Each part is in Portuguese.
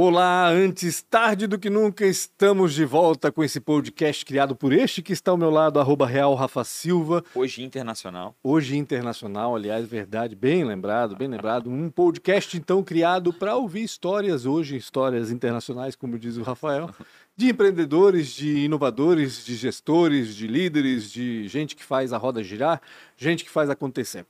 Olá, antes tarde do que nunca, estamos de volta com esse podcast criado por este que está ao meu lado, arroba Real Rafa Silva. Hoje internacional. Hoje internacional, aliás, verdade, bem lembrado, bem lembrado. Um podcast, então, criado para ouvir histórias, hoje histórias internacionais, como diz o Rafael, de empreendedores, de inovadores, de gestores, de líderes, de gente que faz a roda girar, gente que faz acontecer.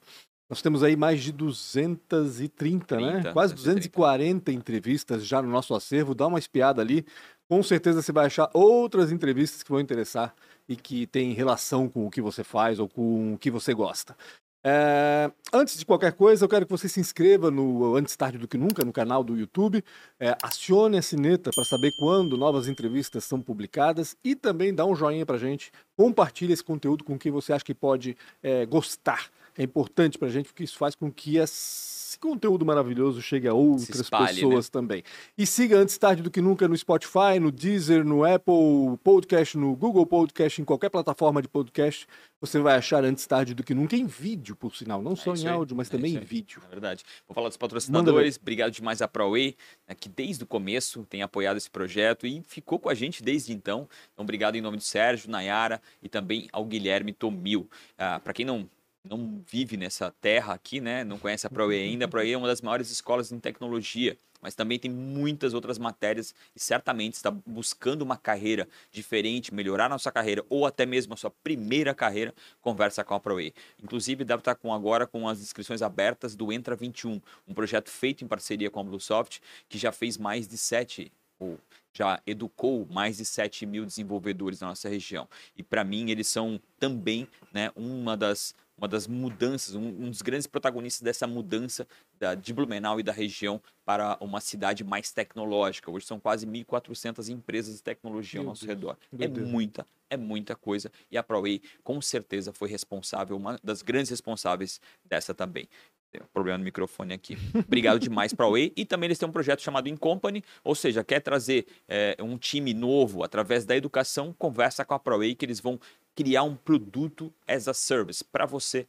Nós temos aí mais de 230, 30, né? Quase 240 entrevistas já no nosso acervo. Dá uma espiada ali. Com certeza você vai achar outras entrevistas que vão interessar e que têm relação com o que você faz ou com o que você gosta. É, antes de qualquer coisa, eu quero que você se inscreva no Antes Tarde do que Nunca, no canal do YouTube. É, acione a sineta para saber quando novas entrevistas são publicadas e também dá um joinha para gente. Compartilhe esse conteúdo com quem você acha que pode é, gostar é importante para a gente, porque isso faz com que esse conteúdo maravilhoso chegue a outras espalhe, pessoas né? também. E siga antes tarde do que nunca no Spotify, no Deezer, no Apple Podcast, no Google Podcast, em qualquer plataforma de podcast. Você vai achar antes tarde do que nunca em vídeo, por sinal. Não é só em áudio, mas é também em vídeo. É verdade. Vou falar dos patrocinadores. Obrigado demais à ProWay, né, que desde o começo tem apoiado esse projeto e ficou com a gente desde então. Então, obrigado em nome do Sérgio, Nayara e também ao Guilherme Tomil. Ah, Para quem não não vive nessa terra aqui, né? Não conhece a ProE ainda. A ProE é uma das maiores escolas em tecnologia, mas também tem muitas outras matérias e certamente está buscando uma carreira diferente, melhorar a nossa carreira ou até mesmo a sua primeira carreira, conversa com a ProE. Inclusive, deve estar com agora com as inscrições abertas do Entra 21, um projeto feito em parceria com a Bluesoft, que já fez mais de sete ou já educou mais de 7 mil desenvolvedores na nossa região. E para mim, eles são também né, uma das uma das mudanças, um, um, dos grandes protagonistas dessa mudança da, de Blumenau e da região para uma cidade mais tecnológica. Hoje são quase 1.400 empresas de tecnologia ao nosso Deus. redor. É Deus. muita, é muita coisa. E a ProWay, com certeza, foi responsável, uma das grandes responsáveis dessa também. Tem um problema no microfone aqui. Obrigado demais para a Way. E também eles têm um projeto chamado Incompany, ou seja, quer trazer é, um time novo através da educação, conversa com a ProWay que eles vão criar um produto as a service para você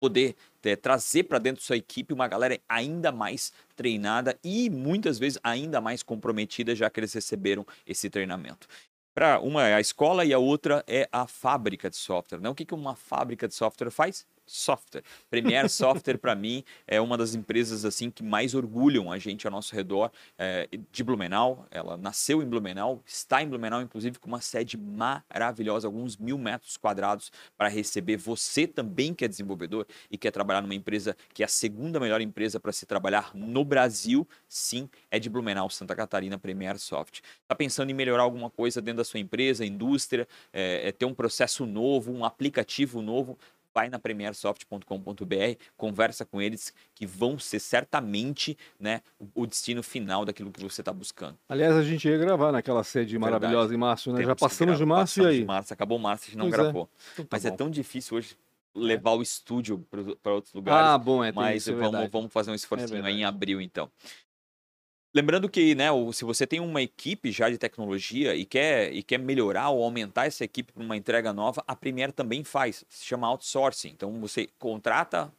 poder é, trazer para dentro da sua equipe uma galera ainda mais treinada e muitas vezes ainda mais comprometida, já que eles receberam esse treinamento. Para uma é a escola e a outra é a fábrica de software. Né? O que, que uma fábrica de software faz? Software. Premiere Software, para mim, é uma das empresas assim que mais orgulham a gente ao nosso redor é, de Blumenau. Ela nasceu em Blumenau, está em Blumenau, inclusive, com uma sede maravilhosa, alguns mil metros quadrados para receber você também que é desenvolvedor e quer trabalhar numa empresa que é a segunda melhor empresa para se trabalhar no Brasil. Sim, é de Blumenau, Santa Catarina, Premiere Soft. Está pensando em melhorar alguma coisa dentro da sua empresa, indústria, é, é ter um processo novo, um aplicativo novo? Vai na premiersoft.com.br, conversa com eles que vão ser certamente né, o destino final daquilo que você está buscando. Aliás, a gente ia gravar naquela sede Verdade. maravilhosa em março, né? Temos Já passamos de março e aí? De março, acabou março, a gente não pois é. gravou. É. Então, tá Mas é bom. é tão difícil hoje levar o estúdio para outros lugares. Ah, bom, é. Mas isso, é vamos, fazer um esforcinho é aí em abril, então. Lembrando que, né, se você tem uma equipe já de tecnologia e quer, e quer melhorar ou aumentar essa equipe para uma entrega nova, a Premiere também faz. Se chama outsourcing. Então você contrata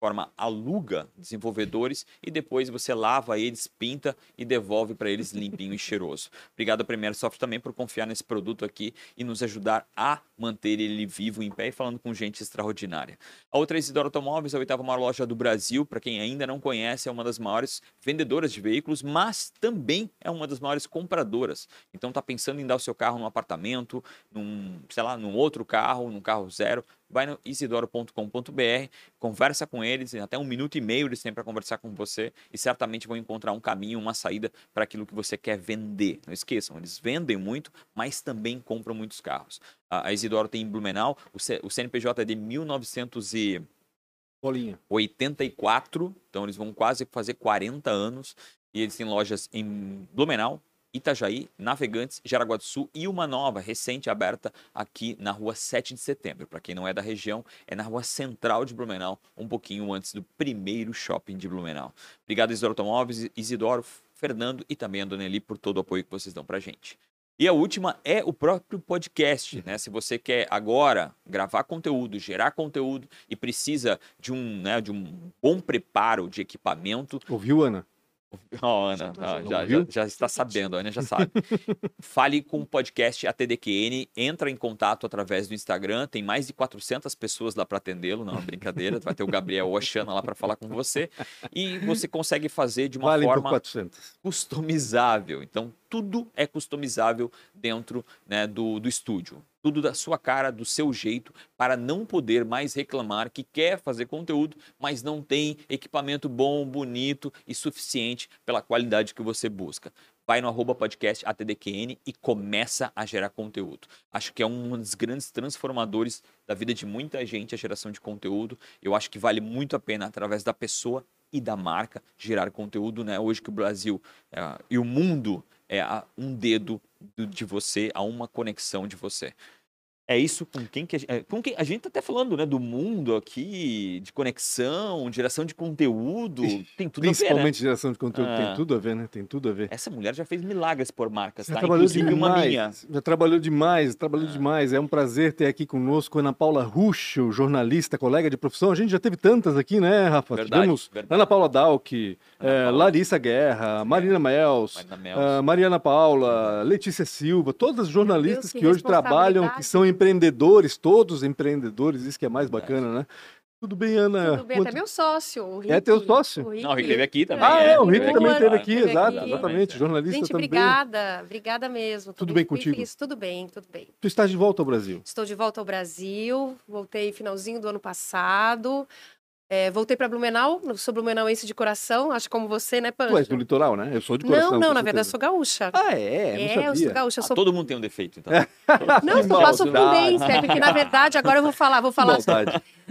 forma aluga desenvolvedores e depois você lava eles, pinta e devolve para eles limpinho e cheiroso. Obrigado a Premier Soft também por confiar nesse produto aqui e nos ajudar a manter ele vivo em pé e falando com gente extraordinária. A outra é Isidoro Automóveis, a oitava maior loja do Brasil, para quem ainda não conhece, é uma das maiores vendedoras de veículos, mas também é uma das maiores compradoras. Então está pensando em dar o seu carro num apartamento, num, sei lá, num outro carro, num carro zero, vai no isidoro.com.br, conversa com eles, até um minuto e meio eles têm para conversar com você e certamente vão encontrar um caminho, uma saída para aquilo que você quer vender. Não esqueçam, eles vendem muito, mas também compram muitos carros. A Isidoro tem em Blumenau, o CNPJ é de 1984, então eles vão quase fazer 40 anos e eles têm lojas em Blumenau, Itajaí, Navegantes, Jaraguá do Sul e uma nova, recente aberta aqui na rua 7 de setembro. Para quem não é da região, é na rua central de Blumenau, um pouquinho antes do primeiro shopping de Blumenau. Obrigado, Isidoro Automóveis, Isidoro, Fernando e também a Dona Eli por todo o apoio que vocês dão para gente. E a última é o próprio podcast, né? Se você quer agora gravar conteúdo, gerar conteúdo e precisa de um, né, de um bom preparo de equipamento. Ouviu, Ana? Oh, Ana, ah, já, já, já, está sabendo, a Ana já sabe. Fale com o podcast ATDQN, entra em contato através do Instagram, tem mais de 400 pessoas lá para atendê-lo, não é brincadeira, vai ter o Gabriel Oxana lá para falar com você, e você consegue fazer de uma vale forma customizável. Então, tudo é customizável dentro né, do, do estúdio tudo da sua cara, do seu jeito, para não poder mais reclamar que quer fazer conteúdo, mas não tem equipamento bom, bonito e suficiente pela qualidade que você busca. Vai no arroba podcast ATDQN e começa a gerar conteúdo. Acho que é um dos grandes transformadores da vida de muita gente a geração de conteúdo. Eu acho que vale muito a pena, através da pessoa e da marca, gerar conteúdo. Né? Hoje que o Brasil é, e o mundo é a um dedo de você, a uma conexão de você. É isso com quem que a gente, é, com quem a gente tá até falando, né, do mundo aqui, de conexão, geração de conteúdo, tem tudo a ver, né? Principalmente geração de conteúdo, tem ah. tudo a ver, né? Tem tudo a ver. Essa mulher já fez milagres por marcas, já tá? Trabalhou Inclusive demais, uma minha. Já trabalhou demais, trabalhou ah. demais. É um prazer ter aqui conosco Ana Paula Ruxo, jornalista, colega de profissão. A gente já teve tantas aqui, né, Rafa? Verdade, Tivemos verdade. Ana Paula Dalk, é, Larissa Guerra, Marina Mels, Marina uh, Mariana Paula, Letícia Silva, todas as jornalistas Deus, que, que hoje trabalham, que são empreendedores, todos empreendedores, isso que é mais bacana, né? Tudo bem, Ana? Tudo bem, Quanto... até meu sócio. O Rick. É teu sócio? O Rick. Não, o Rick esteve aqui também. Ah, é, o Rick é. também esteve aqui, exato, aqui. exatamente, jornalista Gente, também. obrigada, obrigada mesmo. Tudo bem contigo? Feliz. Tudo bem, tudo bem. Tu estás de volta ao Brasil? Estou de volta ao Brasil, voltei finalzinho do ano passado, é, voltei para Blumenau, sou blumenauense de coração, acho como você, né, Pancho? Tu és do litoral, né? Eu sou de coração. Não, não, na verdade eu sou gaúcha. Ah, é? é, eu sou gaúcha. Eu ah, sou... todo mundo tem um defeito, então. não, eu faço fluência, é porque na verdade, agora eu vou falar, vou falar.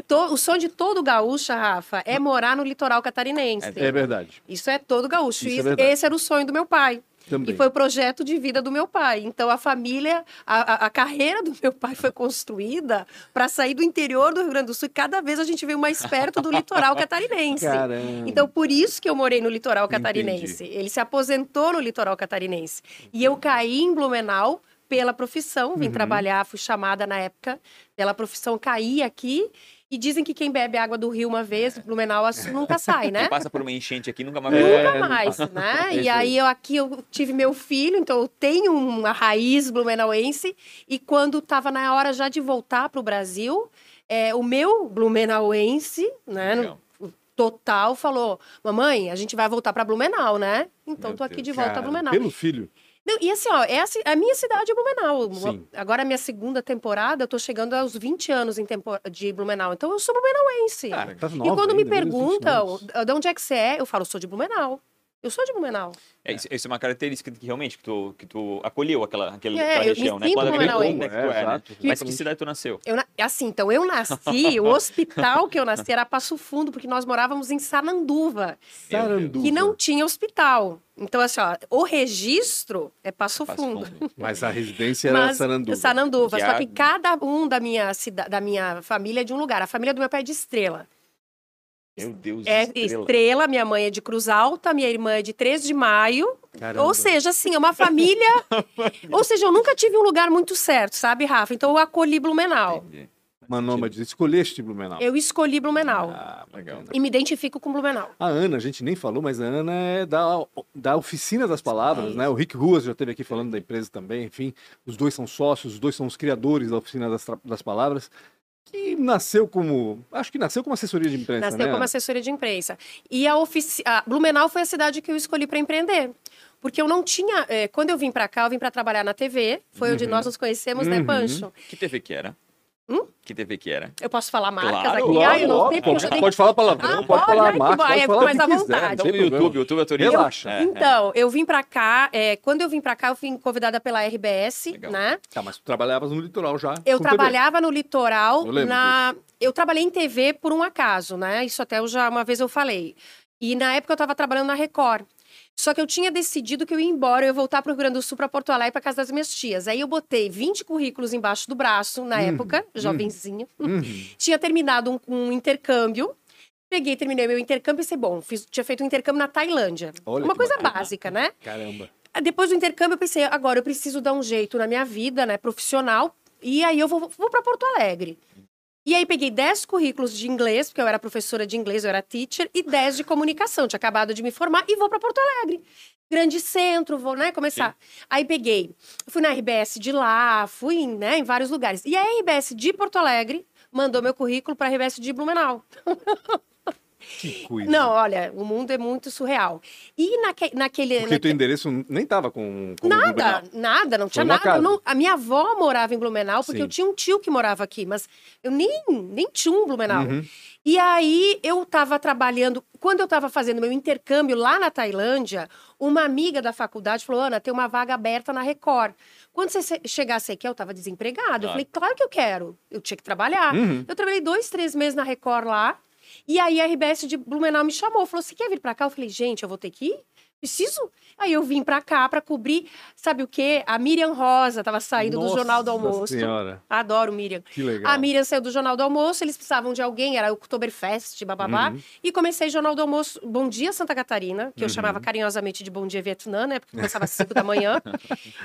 o sonho de todo gaúcha, Rafa, é morar no litoral catarinense. É, verdade. Isso é todo gaúcho. Isso é esse era o sonho do meu pai. Também. E foi o projeto de vida do meu pai. Então, a família, a, a carreira do meu pai foi construída para sair do interior do Rio Grande do Sul e cada vez a gente veio mais perto do litoral catarinense. Caramba. Então, por isso que eu morei no litoral catarinense. Entendi. Ele se aposentou no litoral catarinense. E eu caí em Blumenau pela profissão, vim uhum. trabalhar, fui chamada na época pela profissão, caí aqui e dizem que quem bebe água do rio uma vez, é. Blumenau, nunca sai, né? Quem passa por uma enchente aqui nunca mais é, Nunca mais, né? e aí eu aqui eu tive meu filho, então eu tenho uma raiz blumenauense. E quando estava na hora já de voltar para o Brasil, é, o meu blumenauense, né? No, total falou: Mamãe, a gente vai voltar para Blumenau, né? Então meu tô aqui Deus. de volta Cara, a Blumenau. Pelo filho. Não, e assim, ó, é a, a, minha cidade é Blumenau. Sim. Agora, a minha segunda temporada, eu tô chegando aos 20 anos em tempo, de Blumenau. Então, eu sou blumenauense. Cara, tá e quando ainda, me perguntam de onde é que você é, eu falo, sou de Blumenau. Eu sou de Blumenau. É, isso, isso, é uma característica que realmente que tu, que tu acolheu aquela, aquela, é, aquela região, né? Quando aquele é, que tu é, né? Mas que cidade tu nasceu? Eu, assim, então, eu nasci, o hospital que eu nasci era Passo Fundo, porque nós morávamos em Saranduva. Saranduva. Que não tinha hospital. Então, assim, ó, o registro é Passo, Passo Fundo. Fundo. Mas a residência era Saranduva. Saranduva. Que só que cada um da minha, da minha família é de um lugar. A família do meu pai é de Estrela. Meu Deus, é estrela. estrela. minha mãe é de Cruz Alta, minha irmã é de 13 de maio. Caramba. Ou seja, assim, é uma família. Ou seja, eu nunca tive um lugar muito certo, sabe, Rafa? Então eu acolhi Blumenau. Entendi. Uma nômade, escolheste Blumenau. Eu escolhi Blumenau. Ah, legal. E me identifico com Blumenau. A Ana, a gente nem falou, mas a Ana é da, da oficina das palavras, né? O Rick Ruas já esteve aqui falando da empresa também, enfim. Os dois são sócios, os dois são os criadores da oficina das, das palavras que nasceu como. Acho que nasceu como assessoria de imprensa. Nasceu né? como assessoria de imprensa. E a, ofici... a Blumenau foi a cidade que eu escolhi para empreender. Porque eu não tinha. É, quando eu vim para cá, eu vim para trabalhar na TV. Foi uhum. onde nós nos conhecemos, né, uhum. né, Pancho? Que TV que era? Hum? Que TV que era? Eu posso falar marcas claro, aqui? Claro, ah, eu não sei pode, pode falar palavrão, ah, pode, falar marca, pode, falar mais à vontade. Então, o YouTube, o YouTube autoriza. Relaxa. É, então, eu vim pra cá, é, quando eu vim pra cá, eu fui convidada pela RBS, Legal. né? Tá, mas tu trabalhavas no litoral já? Eu trabalhava TV. no litoral, eu na... Eu trabalhei em TV por um acaso, né? Isso até eu já uma vez eu falei. E na época eu estava trabalhando na Record. Só que eu tinha decidido que eu ia embora, eu ia voltar para o Rio Grande do Sul, para Porto Alegre, para casa das minhas tias. Aí eu botei 20 currículos embaixo do braço, na uhum, época, jovenzinha. Uhum. tinha terminado um, um, intercâmbio. Peguei, terminei meu intercâmbio e pensei, bom, fiz, tinha feito um intercâmbio na Tailândia. Olha Uma coisa bacana. básica, né? Caramba. Depois do intercâmbio, eu pensei, agora eu preciso dar um jeito na minha vida, né, profissional. E aí eu vou, vou para Porto Alegre. E aí peguei 10 currículos de inglês, porque eu era professora de inglês, eu era teacher, e 10 de comunicação. Tinha acabado de me formar e vou para Porto Alegre. Grande centro, vou, né, começar. Sim. Aí peguei, fui na RBS de lá, fui, né, em vários lugares. E a RBS de Porto Alegre mandou meu currículo para a RBS de Blumenau. Que coisa. Não, olha, o mundo é muito surreal. E naque, naquele. Porque naque... teu endereço nem tava com. com nada, nada, não tinha nada. Não, a minha avó morava em Blumenau, porque Sim. eu tinha um tio que morava aqui, mas eu nem, nem tinha um Blumenau. Uhum. E aí eu estava trabalhando. Quando eu estava fazendo meu intercâmbio lá na Tailândia, uma amiga da faculdade falou: Ana, tem uma vaga aberta na Record. Quando você chegasse aqui, eu estava desempregada. Eu falei, claro que eu quero. Eu tinha que trabalhar. Uhum. Eu trabalhei dois, três meses na Record lá. E aí a RBS de Blumenau me chamou, falou: "Você quer vir para cá?" Eu falei: "Gente, eu vou ter que ir? Preciso?" Aí eu vim para cá para cobrir, sabe o quê? A Miriam Rosa estava saindo Nossa do Jornal do Almoço. Senhora. Adoro Miriam. Que legal. A Miriam saiu do Jornal do Almoço, eles precisavam de alguém, era o Oktoberfest, bababá. Uhum. E comecei Jornal do Almoço, Bom Dia Santa Catarina, que uhum. eu chamava carinhosamente de Bom Dia Vietnã, né? Porque começava às 5 da manhã.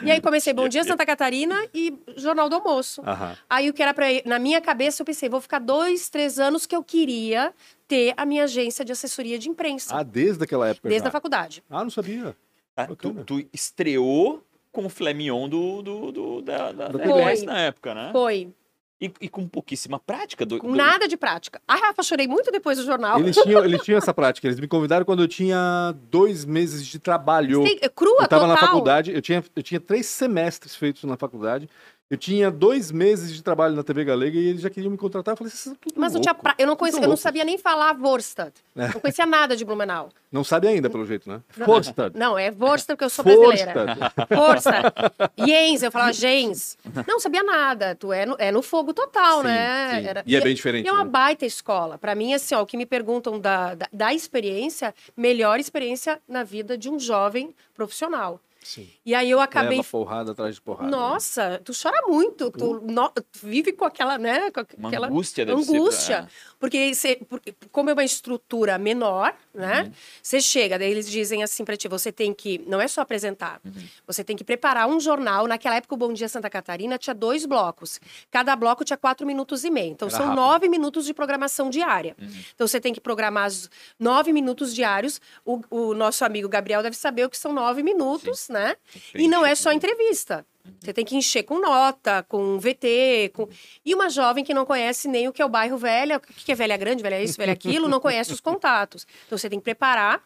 E aí comecei Bom Dia Santa Catarina e Jornal do Almoço. Uhum. Aí o que era para na minha cabeça eu pensei, vou ficar dois, três anos que eu queria ter a minha agência de assessoria de imprensa. Ah, desde aquela época? Desde já. a faculdade. Ah, não sabia. Ah, tu, tu, estreou com o Flemion do, do, do, da, da, da RBS na época, né? Foi. E, e, com pouquíssima prática. Do, com do... nada de prática. Ah, Rafa, chorei muito depois do jornal. Eles tinham, eles tinham essa prática. Eles me convidaram quando eu tinha dois meses de trabalho. Sim, crua, Eu estava na faculdade, eu tinha, eu tinha três semestres feitos na faculdade. Eu tinha dois meses de trabalho na TV Galega e eles já queriam me contratar. Eu falei, vocês são tudo Mas não tinha pra... eu, não conhecia, eu não sabia nem falar Vorstad. É. Não conhecia nada de Blumenau. Não sabe ainda, pelo jeito, né? Vorstad. Não, é Vorstad porque eu sou brasileira. Vorstad. Jens, eu falava Jens. Não sabia nada. Tu é no, é no fogo total, sim, né? Sim. Era... E é bem diferente. E é uma né? baita escola. Para mim, assim, ó, o que me perguntam da, da, da experiência, melhor experiência na vida de um jovem profissional. Sim. E aí eu acabei. Leva porrada atrás de porrada. Nossa, né? tu chora muito. Tu, no... tu, vive com aquela, né? Com aquela Uma angústia, angústia. Pra... Porque, porque como é uma estrutura menor, né? Uhum. Você chega, daí eles dizem assim para ti: você tem que. Não é só apresentar. Uhum. Você tem que preparar um jornal. Naquela época, o Bom Dia Santa Catarina tinha dois blocos. Cada bloco tinha quatro minutos e meio. Então, Era são rápido. nove minutos de programação diária. Uhum. Então, você tem que programar nove minutos diários. O, o, nosso amigo Gabriel deve saber o que são nove minutos, Sim. né? E não é só entrevista. Você tem que encher com nota, com VT, com... E uma jovem que não conhece nem o que é o bairro velho, o que é velha grande, velha isso, velha aquilo, não conhece os contatos. Então você tem que preparar,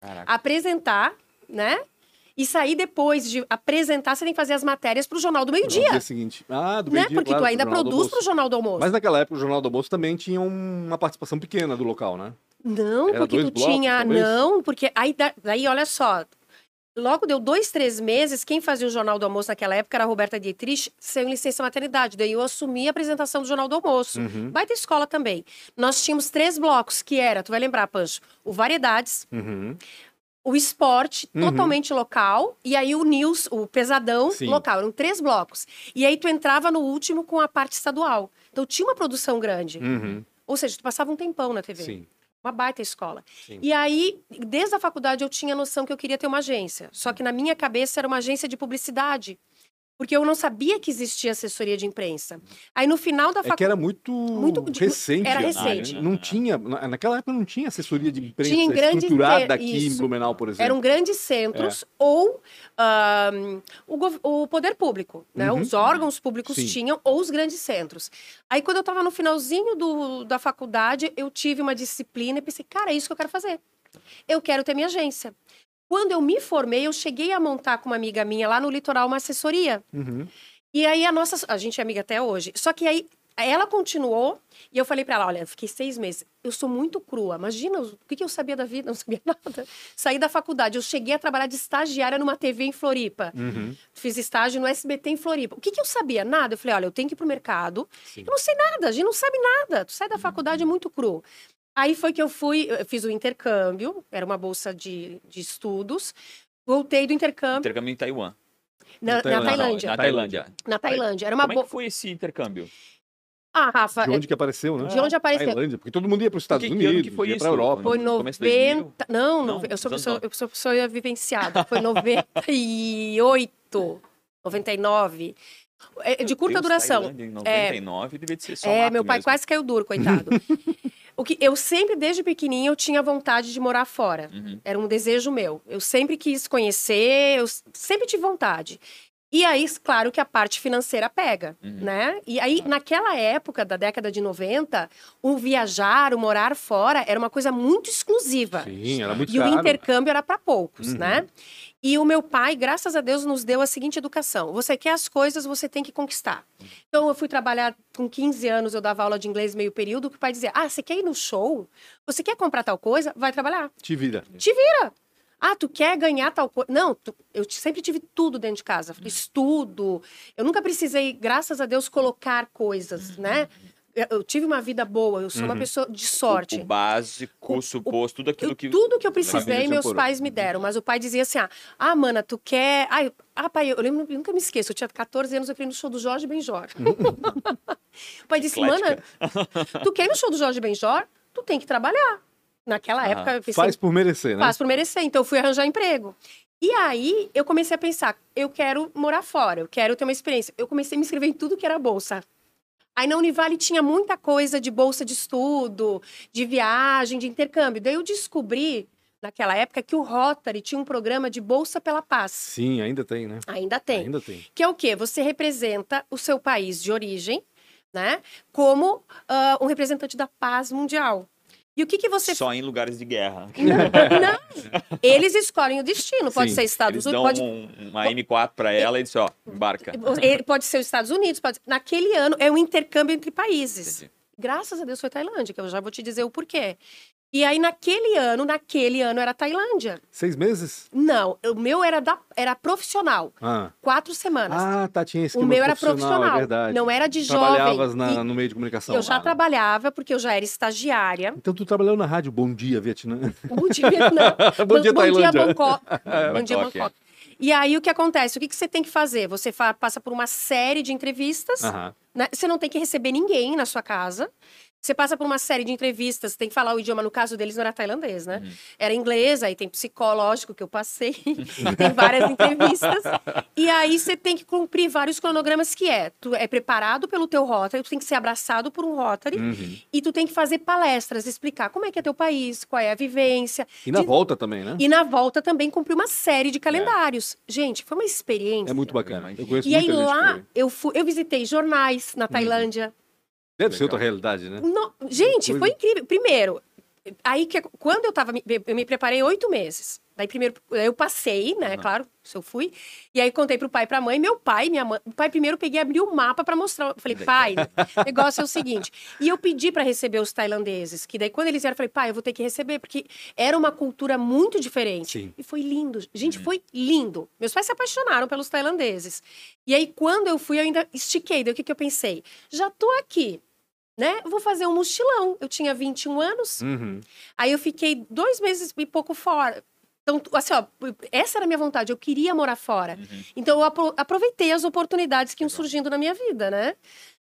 Caraca. apresentar, né? E sair depois de apresentar, você tem que fazer as matérias para o Jornal do Meio-Dia. dia seguinte. Ah, do meio-dia. Né? Porque claro, tu ainda produz para o Jornal do Almoço. Mas naquela época o Jornal do Almoço também tinha uma participação pequena do local, né? Não, Era porque tu blocos, tinha. Talvez? Não, porque aí daí, olha só, Logo deu dois, três meses, quem fazia o Jornal do Almoço naquela época era a Roberta Dietrich, sem licença maternidade. Daí eu assumi a apresentação do Jornal do Almoço. Uhum. Vai ter escola também. Nós tínhamos três blocos, que era, tu vai lembrar, Pancho, o Variedades, uhum. o Esporte, uhum. totalmente local, e aí o News, o Pesadão, Sim. local. Eram três blocos. E aí tu entrava no último com a parte estadual. Então tinha uma produção grande. Uhum. Ou seja, tu passava um tempão na TV. Sim. Uma baita escola. Sim. E aí, desde a faculdade, eu tinha noção que eu queria ter uma agência. Só que na minha cabeça era uma agência de publicidade porque eu não sabia que existia assessoria de imprensa. Aí no final da faculdade. É que era muito, muito recente. Era recente. Não tinha, naquela época não tinha assessoria de imprensa tinha grandes estruturada aqui isso. em Blumenau, por exemplo. Eram grandes centros é. ou um, o, o, poder público, né? Uhum. Os órgãos públicos Sim. tinham, ou os grandes centros. Aí quando eu estava no finalzinho do, da faculdade, eu tive uma disciplina e pensei, cara, é isso que eu quero fazer. Eu quero ter minha agência. Quando eu me formei, eu cheguei a montar com uma amiga minha lá no litoral uma assessoria. Uhum. E aí a nossa. A gente é amiga até hoje. Só que aí ela continuou e eu falei para ela: olha, fiquei seis meses. Eu sou muito crua. Imagina o que, que eu sabia da vida? Não sabia nada. Saí da faculdade. Eu cheguei a trabalhar de estagiária numa TV em Floripa. Uhum. Fiz estágio no SBT em Floripa. O que, que eu sabia? Nada. Eu falei: olha, eu tenho que ir pro mercado. Sim. Eu não sei nada. A gente não sabe nada. Tu sai da faculdade muito cru. Aí foi que eu fui, eu fiz o intercâmbio, era uma bolsa de, de estudos. Voltei do intercâmbio. Intercâmbio em Taiwan. Na, na, Tailândia. Na Tailândia. Na Tailândia. Era uma Como é que foi esse intercâmbio? Ah, Rafa. De onde que apareceu, né? De onde apareceu? Tailândia, porque todo mundo ia para os Estados que, Unidos, que foi ia para a Europa. Foi 90. Não, não, eu sou pessoa, eu sou pessoa vivenciada. Foi 98, 99. É, de curta Deus, duração. Tailândia, em 99 é, devia ser só É, mato meu pai mesmo. quase caiu duro, coitado. o que eu sempre, desde pequenininha, eu tinha vontade de morar fora. Uhum. Era um desejo meu. Eu sempre quis conhecer, eu sempre tive vontade. E aí, claro que a parte financeira pega, Uhum. né? E aí, naquela época da década de 90, o viajar, o morar fora era uma coisa muito exclusiva. Sim, era muito E o caro. intercâmbio era para poucos, Uhum. né? E o meu pai, graças a Deus, nos deu a seguinte educação: você quer as coisas, você tem que conquistar. Então, eu fui trabalhar com 15 anos, eu dava aula de inglês meio período, que o pai dizia: ah, você quer ir no show? Você quer comprar tal coisa? Vai trabalhar. Te vira. Te vira. Ah, tu quer ganhar tal coisa? Não, tu- eu sempre tive tudo dentro de casa. Estudo. Eu nunca precisei, graças a Deus, colocar coisas, né? Eu, tive uma vida boa, eu sou uma Uhum. pessoa de sorte. O, o básico, o suposto, tudo aquilo Eu- que. tudo que eu precisei, meus pais me deram. Mas o pai dizia assim: ah, ah mana, tu quer. Ai, ah, pai, eu, lembro, eu nunca me esqueço. Eu tinha 14 anos, eu fui no show do Jorge Benjor. o pai disse: mana, tu quer ir no show do Jorge Benjor? Tu tem que trabalhar. Naquela Ah, época, eu pensei, Faz por merecer, né? Faz por merecer. Então, eu fui arranjar emprego. E aí, eu comecei a pensar, eu quero morar fora, eu quero ter uma experiência. Eu comecei a me inscrever em tudo que era bolsa. Aí, na Univale, tinha muita coisa de bolsa de estudo, de viagem, de intercâmbio. Daí, eu descobri, naquela época, que o Rotary tinha um programa de Bolsa pela Paz. Sim, ainda tem, né? Ainda tem. Ainda tem. Que é o quê? Você representa o seu país de origem, né? Como ah, um representante da paz mundial. E o que, que você Só em lugares de guerra. não. Eles escolhem o destino. Pode Sim, ser Estados Unidos, dão pode, um- uma M4 pra ela e diz, ó, embarca. ele- pode ser os Estados Unidos. Pode... Naquele ano é um intercâmbio entre países. Entendi. Graças a Deus foi Tailândia, que eu já vou te dizer o porquê. E aí, naquele ano, naquele ano era Tailândia. Seis meses? Não, o meu era, da, era profissional. Ah, Quatro semanas. ah tá, tinha esse o meu era profissional, é verdade. não era de jovem. Trabalhavas na- E no meio de comunicação. eu já Ah. trabalhava, porque eu já era estagiária. Então tu trabalhou na rádio Bom Dia, Vietnã. Bom dia, Vietnã. Bom dia, Bom dia, Tailândia. Bangkok. Bom dia, Bangkok, é. E aí, o que acontece? O que, que você tem que fazer? Você fa- passa por uma série de entrevistas. Né? Você não tem que receber ninguém na sua casa. Você passa por uma série de entrevistas, tem que falar o idioma, no caso deles não era tailandês, né? Uhum. Era inglês, aí tem psicológico que eu passei, tem várias entrevistas. E aí você tem que cumprir vários cronogramas que é, tu é preparado pelo teu Rotary, tu tem que ser abraçado por um Rotary, Uhum. e tu tem que fazer palestras, explicar como é que é teu país, qual é a vivência. E na De- volta também, né? E na volta também cumprir uma série de calendários. Gente, foi uma experiência. É muito bacana. Eu conheço E aí lá, eu, fui, eu visitei jornais na Tailândia. Deve ser outra realidade, né? No- gente, foi incrível. Primeiro, aí que quando eu tava, eu me preparei oito meses. Daí primeiro eu passei, né? Uhum. Claro, se eu fui. E aí contei pro pai e pra mãe. Meu pai, minha mãe. O pai primeiro eu peguei e abri o mapa pra mostrar. Eu falei, pai, o negócio é o seguinte. E eu pedi pra receber os tailandeses. Que daí quando eles vieram, eu falei, pai, eu vou ter que receber, porque era uma cultura muito diferente. Sim. E foi lindo. Gente, Uhum. foi lindo. Meus pais se apaixonaram pelos tailandeses. E aí, quando eu fui, eu ainda estiquei. Daí o que, que eu pensei? Já tô aqui né? Vou fazer um mochilão. Eu tinha 21 anos, Uhum. aí eu fiquei dois meses e pouco fora. Então, assim, ó, essa era a minha vontade, eu queria morar fora. Uhum. Então, eu apro- aproveitei as oportunidades que iam surgindo na minha vida, né?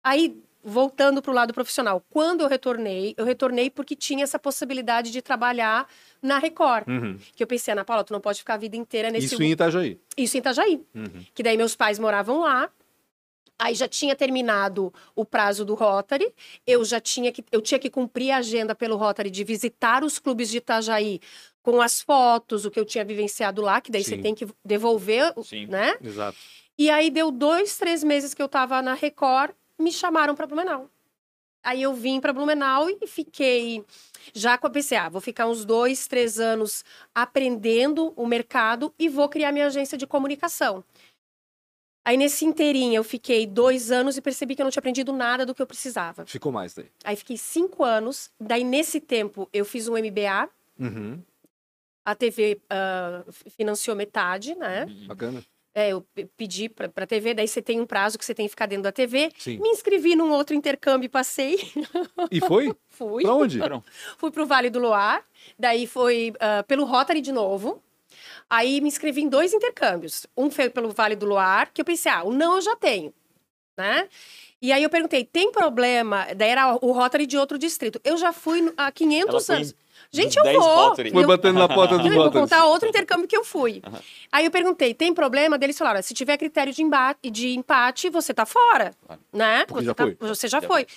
Aí, voltando para o lado profissional, quando eu retornei, eu retornei porque tinha essa possibilidade de trabalhar na Record. Uhum. Que eu pensei, Ana Paula, tu não pode ficar a vida inteira nesse Isso em Itajaí. isso em Itajaí. Uhum. Que daí meus pais moravam lá. Aí já tinha terminado o prazo do Rotary. Eu já tinha que eu tinha que cumprir a agenda pelo Rotary de visitar os clubes de Itajaí com as fotos, o que eu tinha vivenciado lá, que daí você Sim. tem que devolver, Sim. né? Exato. E aí deu dois, três meses que eu tava na Record, me chamaram para Blumenau. Aí eu vim para Blumenau e fiquei já com a PCA. Vou ficar uns dois, três anos aprendendo o mercado e vou criar minha agência de comunicação. Aí nesse inteirinho eu fiquei dois anos e percebi que eu não tinha aprendido nada do que eu precisava. Ficou mais daí. Aí fiquei cinco anos. Daí nesse tempo eu fiz um MBA. Uhum. A TV ah, financiou metade, né? Uhum. Bacana. É, eu pe- pedi pra, pra TV, daí você tem um prazo que você tem que ficar dentro da TV. Sim. Me inscrevi num outro intercâmbio e passei. E foi? Fui. Pra onde? Fui pro Vale do Luar. Daí foi ah, pelo Rotary de novo. Aí me inscrevi em dois intercâmbios. Um foi pelo Vale do Luar, que eu pensei, ah, o não eu já tenho, né? E aí eu perguntei, tem problema? Daí era o Rotary de outro distrito. Eu já fui há 500 Ela anos. Gente, eu vou. Foi batendo na porta do Vou contar outro intercâmbio que eu fui. Uhum. Aí eu perguntei, tem problema? Deles falaram, se tiver critério de, embate, de empate, você tá fora, né? Porque você já tá, foi. Você já, já foi. foi.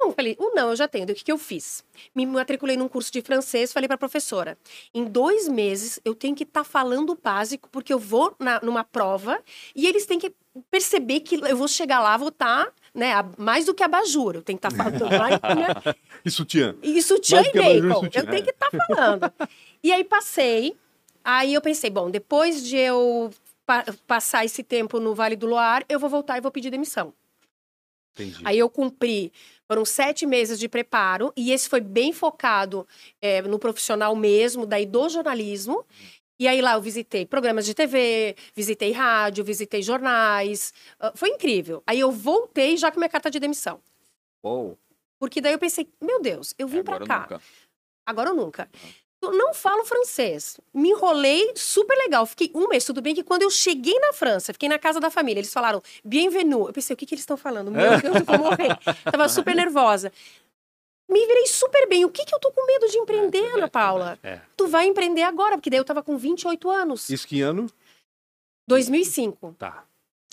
Bom, falei, o não eu já tenho. O que, que eu fiz? Me matriculei num curso de francês, falei para a professora: em dois meses eu tenho que estar tá falando o básico, porque eu vou na, numa prova e eles têm que perceber que eu vou chegar lá, vou estar, tá, né, mais do que abajur. Eu tenho que estar tá falando. Né? E sutiã. E sutiã e bacon. Eu tenho que estar tá falando. e aí passei. Aí eu pensei, bom, depois de eu pa passar esse tempo no Vale do Loar, eu vou voltar e vou pedir demissão. Entendi. Aí eu cumpri, foram sete meses de preparo, e esse foi bem focado é, no profissional mesmo, daí do jornalismo. E aí lá eu visitei programas de TV, visitei rádio, visitei jornais. Uh, foi incrível. Aí eu voltei já com minha carta de demissão. Uou. Porque daí eu pensei, meu Deus, eu vim para cá. Nunca. Agora ou nunca. Eu não falo francês. Me enrolei super legal. Fiquei um mês, tudo bem que quando eu cheguei na França, fiquei na casa da família, eles falaram bienvenue. Eu pensei, o que, que eles estão falando? Meu Deus, eu vou morrer. Tava super nervosa. Me virei super bem. O que, que eu tô com medo de empreender, é, Ana Paula? É. Tu vai empreender agora, porque daí eu tava com 28 anos. Isso que ano? 2005. Tá.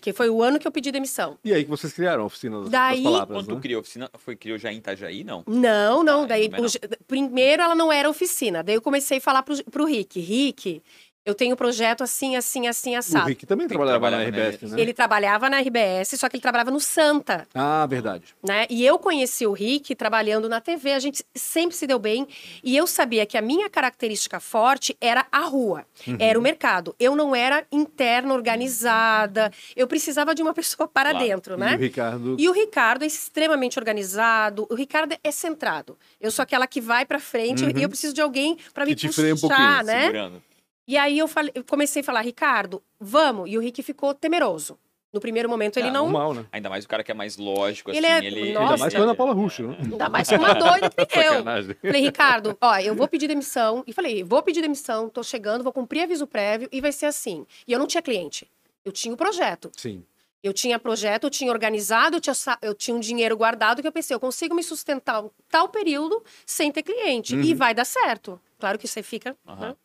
Que foi o ano que eu pedi demissão. E aí que vocês criaram a oficina das, daí, das palavras, Quando né? tu criou a oficina, foi criou já em Itajaí, não? Não, não. Ah, daí, não. O, primeiro ela não era oficina. Daí eu comecei a falar pro, pro Rick. Rick, eu tenho um projeto assim, assim, assim, assado. O Rick também trabalhava, na RBS, né? Ele trabalhava na RBS, só que ele trabalhava no Santa. Ah, verdade. Né? E eu conheci o Rick trabalhando na TV, a gente sempre se deu bem. E eu sabia que a minha característica forte era a rua, uhum. era o mercado. Eu não era interna, organizada. Eu precisava de uma pessoa para claro. dentro, né? E o Ricardo. E o Ricardo é extremamente organizado. O Ricardo é centrado. Eu sou aquela que vai para frente uhum. e eu preciso de alguém para me te puxar, um né? Segurando. E aí eu, falei, eu comecei a falar, Ricardo, vamos. E o Rick ficou temeroso. No primeiro momento ele ah, não. Normal, né? Ainda mais o cara que é mais lógico, ele assim. É... Ele... Nossa, Ainda mais com a Ana Paula Russo, né? Ainda mais com uma doida que eu. Falei, Ricardo, ó, eu vou pedir demissão. E falei, vou pedir demissão, tô chegando, vou cumprir aviso prévio e vai ser assim. E eu não tinha cliente. Eu tinha o um projeto. Sim. Eu tinha projeto, eu tinha organizado, eu tinha, eu tinha um dinheiro guardado que eu pensei, eu consigo me sustentar um tal período sem ter cliente. Uhum. E vai dar certo. Claro que você fica. Uhum. Né?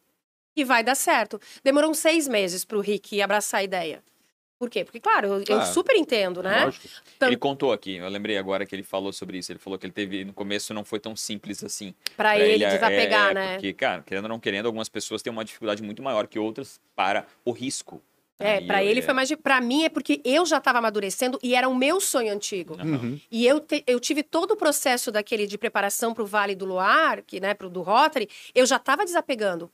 E vai dar certo. Demorou uns seis meses para o Rick abraçar a ideia. Por quê? Porque, claro, eu, claro. eu super entendo, né? Lógico. Ele contou aqui, eu lembrei agora que ele falou sobre isso. Ele falou que ele teve, no começo, não foi tão simples assim. Para ele, ele, desapegar, é, né? Porque, cara, querendo ou não querendo, algumas pessoas têm uma dificuldade muito maior que outras para o risco. É, para ele é... foi mais de. Para mim é porque eu já estava amadurecendo e era o meu sonho antigo. Uhum. E eu, te, eu tive todo o processo daquele de preparação para o Vale do Luar, que, né, pro, do Rotary, eu já estava desapegando.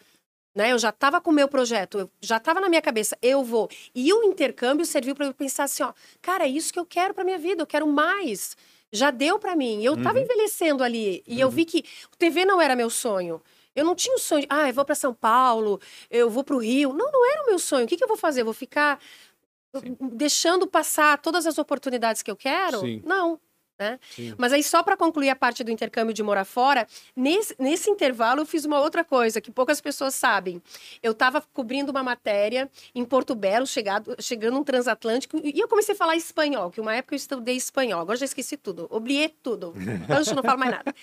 Né? Eu já estava com o meu projeto, eu já estava na minha cabeça, eu vou. E o intercâmbio serviu para eu pensar assim, ó, cara, é isso que eu quero para minha vida, eu quero mais. Já deu para mim. Eu estava uhum. envelhecendo ali e uhum. eu vi que o TV não era meu sonho. Eu não tinha o sonho de, ah, eu vou para São Paulo, eu vou para o Rio. Não, não era o meu sonho. O que, que eu vou fazer? Eu vou ficar Sim. deixando passar todas as oportunidades que eu quero? Sim. Não. Né? Mas aí, só para concluir a parte do intercâmbio de morar fora, nesse, nesse intervalo eu fiz uma outra coisa que poucas pessoas sabem. Eu estava cobrindo uma matéria em Porto Belo, chegado, chegando um transatlântico, e eu comecei a falar espanhol, que uma época eu estudei espanhol, agora já esqueci tudo, obliei tudo, antes não falo mais nada.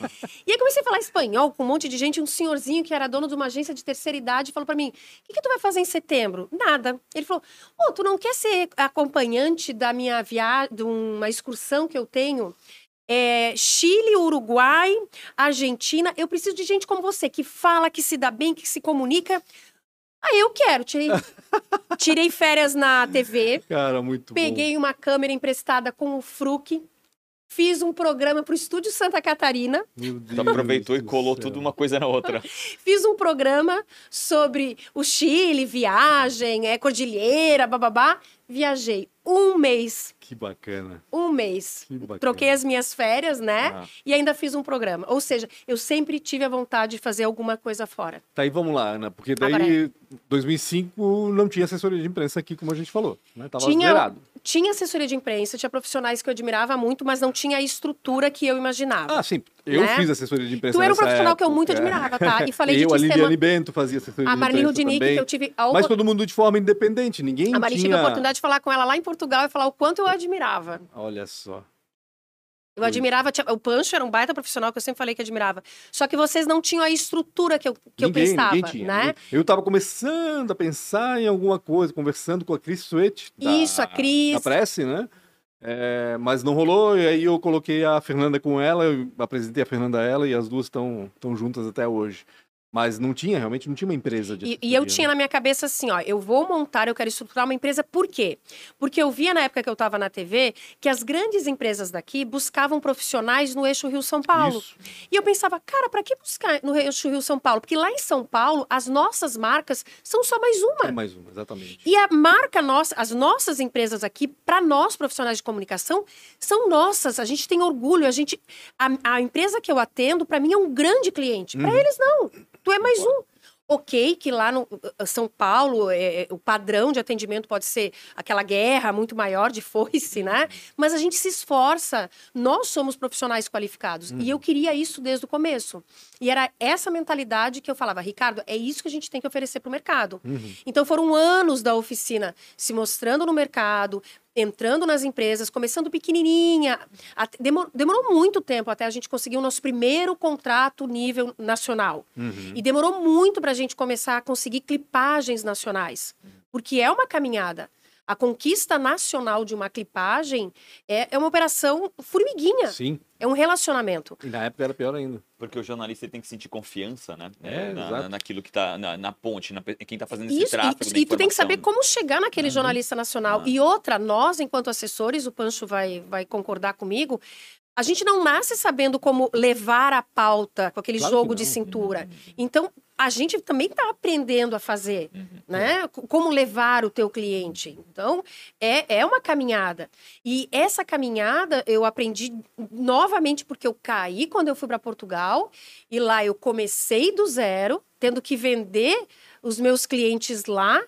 E aí comecei a falar espanhol com um monte de gente, um senhorzinho que era dono de uma agência de terceira idade falou para mim: o que, que, tu vai fazer em setembro? Nada. Ele falou: oh, tu não quer ser acompanhante da minha viagem, de uma excursão que eu tenho? É, Chile, Uruguai, Argentina. Eu preciso de gente como você, que fala, que se dá bem, que se comunica. Aí eu quero. Tirei, tirei férias na TV. Cara, muito Peguei bom. uma câmera emprestada com o Fruc. Fiz um programa para o Estúdio Santa Catarina. Meu Deus então aproveitou e colou tudo uma coisa na outra. Fiz um programa sobre o Chile, viagem, é, cordilheira, bababá. Viajei um mês. Que bacana. Um mês. Bacana. Troquei as minhas férias, né? Ah. E ainda fiz um programa. Ou seja, eu sempre tive a vontade de fazer alguma coisa fora. Tá, aí vamos lá, Ana, porque daí, 2005, não tinha assessoria de imprensa aqui, como a gente falou, né? Tava tinha, zerado. Tinha assessoria de imprensa, tinha profissionais que eu admirava muito, mas não tinha a estrutura que eu imaginava. Ah, sim. Eu né? fiz assessoria de imprensa Tu era um profissional época. que eu muito admirava, tá? E falei eu, de a sistema... Liliane Bento fazia assessoria a de Marlene imprensa Rudinick, também. que eu tive... A... Mas todo mundo de forma independente, ninguém A Marlene tinha... tive a oportunidade de falar com ela lá em Portugal e falar o quanto eu admirava. Olha só. Eu admirava, o Pancho era um baita profissional que eu sempre falei que admirava. Só que vocês não tinham a estrutura que eu, que ninguém, eu pensava, ninguém né? Eu estava começando a pensar em alguma coisa, conversando com a Cris Suete. Isso, a Cris. Da Prece, né? É, mas não rolou, e aí eu coloquei a Fernanda com ela, eu apresentei a Fernanda a ela e as duas estão juntas até hoje. Mas não tinha, realmente não tinha uma empresa de E, e eu tinha na minha cabeça assim, ó, eu vou montar, eu quero estruturar uma empresa, por quê? Porque eu via na época que eu estava na TV que as grandes empresas daqui buscavam profissionais no eixo Rio-São Paulo. Isso. E eu pensava, cara, para que buscar no eixo Rio-São Paulo? Porque lá em São Paulo, as nossas marcas são só mais uma. É mais uma, exatamente. E a marca nossa, as nossas empresas aqui, para nós profissionais de comunicação, são nossas. A gente tem orgulho, a gente a, a empresa que eu atendo, para mim é um grande cliente. Para uhum. eles não tu é mais um. Ok, que lá no eh, São Paulo é, o padrão de atendimento pode ser aquela guerra muito maior de foice, né? Mas a gente se esforça. Nós somos profissionais qualificados. Uhum. E eu queria isso desde o começo. E era essa mentalidade que eu falava, Ricardo, é isso que a gente tem que oferecer para o mercado. Uhum. Então foram anos da oficina se mostrando no mercado, entrando nas empresas, começando pequenininha. Demorou, demorou, muito tempo até a gente conseguir o nosso primeiro contrato nível nacional. Uhum. E demorou muito para a gente começar a conseguir clipagens nacionais. Porque é uma caminhada. A conquista nacional de uma clipagem é, é uma operação formiguinha. Sim. É um relacionamento. E na época era pior ainda. Porque o jornalista tem que sentir confiança, né? É, na, na, naquilo que está na, na, ponte, na, quem está fazendo esse Isso, tráfego. E, e tu tem que saber como chegar naquele uhum. jornalista nacional. Uhum. E outra, nós, enquanto assessores, o Pancho vai, vai concordar comigo, a gente não nasce sabendo como levar a pauta com aquele claro jogo de cintura. Então, a gente também está aprendendo a fazer, uhum. né? Como levar o teu cliente. Então, é, é uma caminhada. E essa caminhada eu aprendi novamente porque eu caí quando eu fui para Portugal e lá eu comecei do zero, tendo que vender os meus clientes lá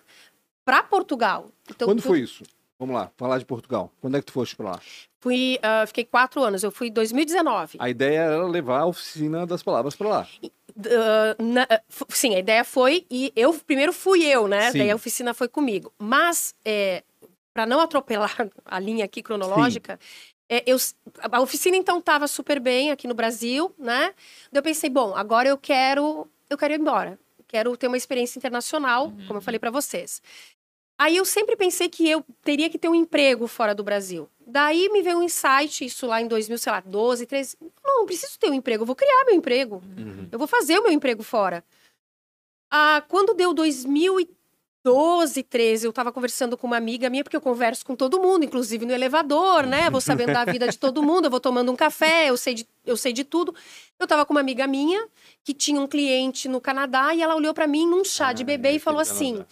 para Portugal. Então, quando tu... foi isso? Vamos lá, falar de Portugal. Quando é que tu foste para lá? Fui, uh, fiquei quatro anos. Eu fui em 2019. A ideia era levar a oficina das palavras para lá. Uh, na, sim, a ideia foi e eu primeiro fui eu, né? Sim. Daí a oficina foi comigo. Mas é, para não atropelar a linha aqui cronológica, é, eu, a oficina então estava super bem aqui no Brasil, né? Daí eu pensei, bom, agora eu quero eu quero ir embora. Quero ter uma experiência internacional, uhum. como eu falei para vocês. Aí eu sempre pensei que eu teria que ter um emprego fora do Brasil. Daí me veio um insight, isso lá em 2000, sei lá, 12, 13. Não, não preciso ter um emprego, eu vou criar meu emprego. Uhum. Eu vou fazer o meu emprego fora. Ah, quando deu 2012, 13, eu tava conversando com uma amiga minha, porque eu converso com todo mundo, inclusive no elevador, né? Vou sabendo da vida de todo mundo, eu vou tomando um café, eu sei de, eu sei de tudo. Eu tava com uma amiga minha que tinha um cliente no Canadá e ela olhou para mim num chá ah, de bebê e falou assim.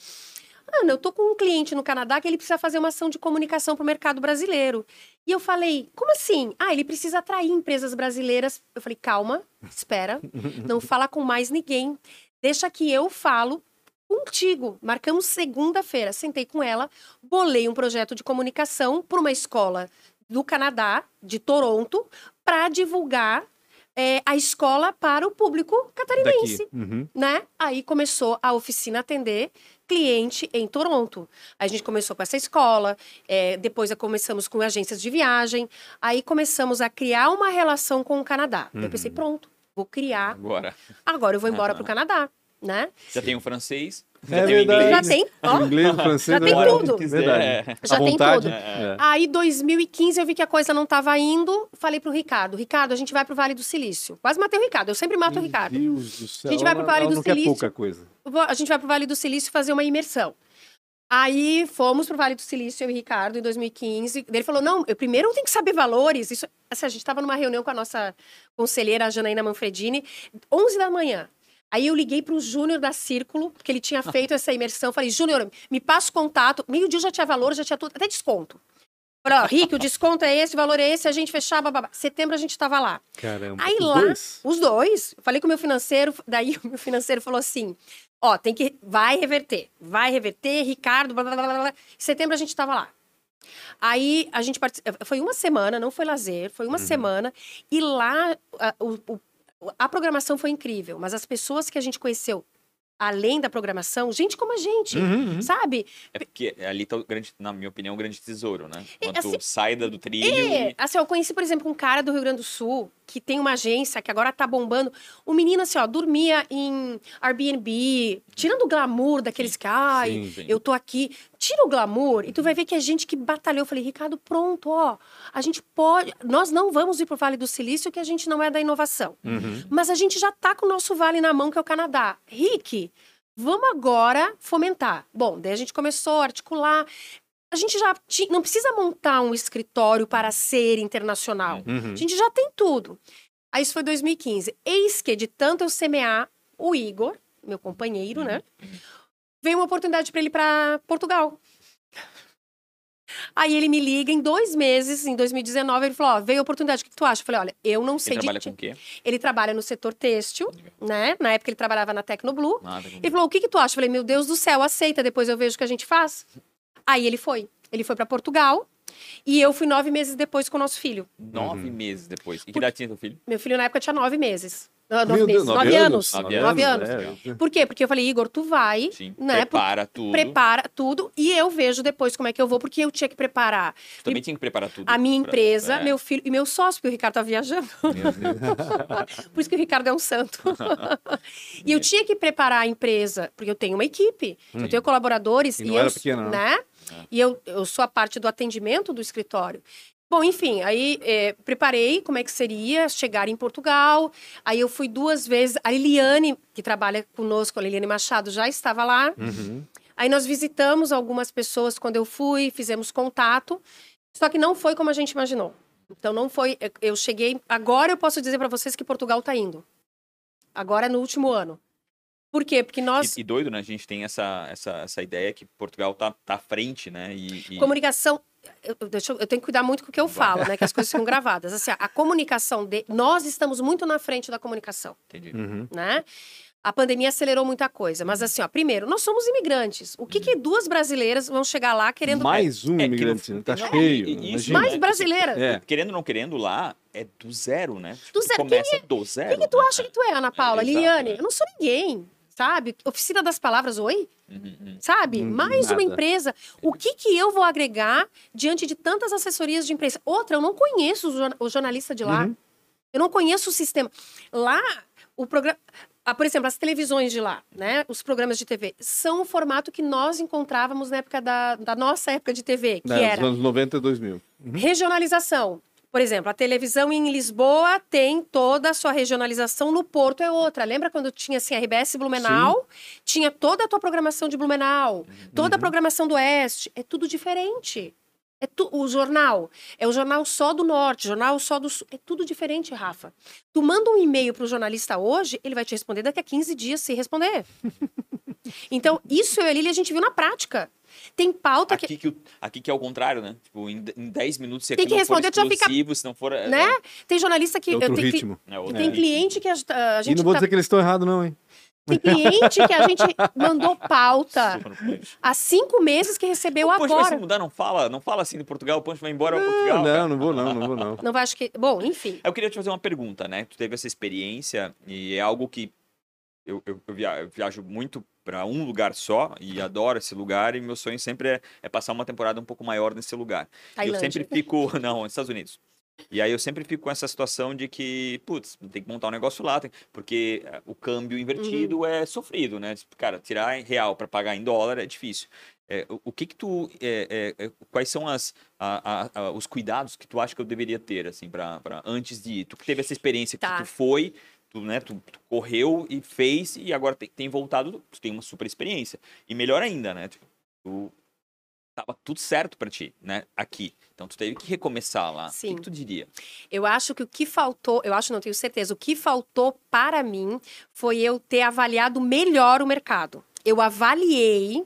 Ana, eu tô com um cliente no Canadá que ele precisa fazer uma ação de comunicação para o mercado brasileiro. E eu falei, como assim? Ah, ele precisa atrair empresas brasileiras. Eu falei, calma, espera, não fala com mais ninguém. Deixa que eu falo contigo. Marcamos segunda-feira. Sentei com ela, bolei um projeto de comunicação para uma escola do Canadá, de Toronto, para divulgar é, a escola para o público catarinense, uhum. né? Aí começou a oficina atender cliente em Toronto. A gente começou com essa escola, é, depois começamos com agências de viagem, aí começamos a criar uma relação com o Canadá. Uhum. Eu pensei, pronto, vou criar. Agora. Agora eu vou embora para o Canadá, né? Já tem o francês? Já é tem verdade. Já tem. Ó, inglês, francês, já tem tudo. Verdade. Já tem tudo. É. Aí, 2015, eu vi que a coisa não estava indo. Falei pro Ricardo: Ricardo, a gente vai pro Vale do Silício. Quase matei o Ricardo. Eu sempre mato Meu o Ricardo. Deus do céu. A gente vai pro Vale do Silício. pouca coisa. A gente vai pro Vale do Silício fazer uma imersão. Aí fomos pro Vale do Silício, eu e o Ricardo, em 2015. Ele falou: não, eu primeiro tenho que saber valores. Isso, assim, a gente estava numa reunião com a nossa conselheira, a Janaína Manfredini, 11 da manhã. Aí eu liguei para o Júnior da Círculo, porque ele tinha feito essa imersão. Falei, Júnior, me passa o contato. Meio dia já tinha valor, já tinha tudo, até desconto. Falei, ó, Rick, o desconto é esse, o valor é esse, a gente fechava, babá. Setembro a gente estava lá. Caramba. Aí os lá, dois? os dois. Falei com o meu financeiro, daí o meu financeiro falou assim: ó, tem que. Vai reverter. Vai reverter, Ricardo, blá blá blá blá. Setembro a gente estava lá. Aí a gente part... foi uma semana, não foi lazer, foi uma uhum. semana. E lá a, o, o a programação foi incrível, mas as pessoas que a gente conheceu além da programação, gente como a gente, uhum, uhum. sabe? É porque ali tá, grande, na minha opinião, um grande tesouro, né? É, Quando assim, sai do trilho. É, e... assim, eu conheci, por exemplo, um cara do Rio Grande do Sul que tem uma agência que agora tá bombando. O menino, assim, ó, dormia em Airbnb, tirando o glamour daqueles que, ai, sim, sim. eu tô aqui. Tira o glamour e tu vai ver que é gente que batalhou. Eu falei, Ricardo, pronto, ó, a gente pode. Nós não vamos ir pro Vale do Silício, que a gente não é da inovação. Uhum. Mas a gente já tá com o nosso vale na mão, que é o Canadá. Rick, vamos agora fomentar. Bom, daí a gente começou a articular. A gente já não precisa montar um escritório para ser internacional. Uhum. A gente já tem tudo. Aí isso foi 2015. Eis que, de tanto eu semear, o Igor, meu companheiro, né? Uhum. Veio uma oportunidade para ele para Portugal. Aí ele me liga em dois meses, em 2019, ele falou: Ó, veio a oportunidade, o que, tu acha? Eu falei: olha, eu não sei ele de. Ele trabalha com o quê? Ele trabalha no setor têxtil, né? Na época ele trabalhava na Tecnoblue. Ah, ele falou: o que, que tu acha? Eu falei: meu Deus do céu, aceita, depois eu vejo o que a gente faz. Aí ele foi. Ele foi para Portugal. E eu fui nove meses depois com o nosso filho. Nove uhum. meses depois. E que idade tinha teu filho? Meu filho na época tinha nove meses. Nove, meses, nove, nove anos. Nove anos. Nove anos. É. Por quê? Porque eu falei, Igor, tu vai. Sim. Né, prepara tudo. Prepara tudo. E eu vejo depois como é que eu vou, porque eu tinha que preparar. Tu também e, tinha que preparar tudo. A minha empresa, é. meu filho e meu sócio, porque o Ricardo tá viajando. Por isso que o Ricardo é um santo. e eu tinha que preparar a empresa, porque eu tenho uma equipe, hum. eu tenho colaboradores. E, e não eu, era pequena, né? É. E eu, eu sou a parte do atendimento do escritório. Bom, enfim, aí é, preparei como é que seria chegar em Portugal. Aí eu fui duas vezes. A Liliane, que trabalha conosco, a Liliane Machado, já estava lá. Uhum. Aí nós visitamos algumas pessoas quando eu fui, fizemos contato. Só que não foi como a gente imaginou. Então não foi. Eu cheguei. Agora eu posso dizer para vocês que Portugal está indo. Agora no último ano. Por quê? Porque nós. E, e, doido, né? A gente tem essa, essa, essa ideia que Portugal tá, tá à frente, né? E, e... Comunicação eu, deixa, eu tenho que cuidar muito com o que eu falo, né? Que as coisas ficam gravadas. Assim, a comunicação de, nós estamos muito na frente da comunicação, Entendi. Uhum. né? A pandemia acelerou muita coisa, mas assim, ó, primeiro, nós somos imigrantes. O que, que duas brasileiras vão chegar lá querendo mais um é, imigrante, não, tá não, cheio. Isso, mais né? brasileiras. É. Querendo ou não querendo lá é do zero, né? Do zero. Começa quem é, do zero. Quem que tu né? acha que tu é, Ana Paula, é, Liliane? Eu não sou ninguém sabe? Oficina das palavras, oi? Uhum, uhum. Sabe? Uhum, Mais nada. uma empresa. O que que eu vou agregar diante de tantas assessorias de imprensa? Outra, eu não conheço o jornalista de lá. Uhum. Eu não conheço o sistema. Lá, o programa... Ah, por exemplo, as televisões de lá, né? Os programas de TV são o formato que nós encontrávamos na época da, da nossa época de TV, que é, era... anos 90 e 2000. Uhum. Regionalização. Por exemplo, a televisão em Lisboa tem toda a sua regionalização, no Porto é outra. Lembra quando tinha assim, RBS Blumenau? Sim. Tinha toda a tua programação de Blumenau, toda uhum. a programação do Oeste. É tudo diferente. É tu, o jornal é o jornal só do norte, jornal só do sul. É tudo diferente, Rafa. Tu manda um e-mail para o jornalista hoje, ele vai te responder daqui a 15 dias se responder. então, isso eu e a Lili a gente viu na prática. Tem pauta aqui que... que aqui que é o contrário, né? Tipo, em, em 10 minutos, se tem que responder, for fica... se não for... É, né? É... Tem jornalista que... É outro tem, ritmo. É outro tem cliente que a, a gente... E não vou tá... dizer que eles estão errados, não, hein? Tem cliente que a gente mandou pauta há cinco meses que recebeu o agora. vai se mudar, não fala, não fala assim de Portugal, o Punch vai embora não, Portugal. Não, cara. não vou não, não vou não. Não vai, acho que... Bom, enfim. Eu queria te fazer uma pergunta, né? Tu teve essa experiência e é algo que eu, eu, eu viajo muito para um lugar só e adoro esse lugar e meu sonho sempre é, é passar uma temporada um pouco maior nesse lugar. E eu sempre fico, não, nos Estados Unidos. E aí eu sempre fico com essa situação de que, putz, tem que montar um negócio lá, tem... porque eh, o câmbio invertido uhum. é sofrido, né? Cara, tirar em real para pagar em dólar é difícil. É, o, o que que tu, é, é, quais são as, a, a, a, os cuidados que tu acha que eu deveria ter, assim, para antes de ir? Tu que teve essa experiência tá. que tu foi, tu, né, tu, tu, correu e fez e agora tem, tem, voltado, tu tem uma super experiência. E melhor ainda, né, tu, tu tava tudo certo para ti, né, aqui. Então tu teve que recomeçar lá. Sim. O que, que tu diria? Eu acho que o que faltou, eu acho, não tenho certeza, o que faltou para mim foi eu ter avaliado melhor o mercado. Eu avaliei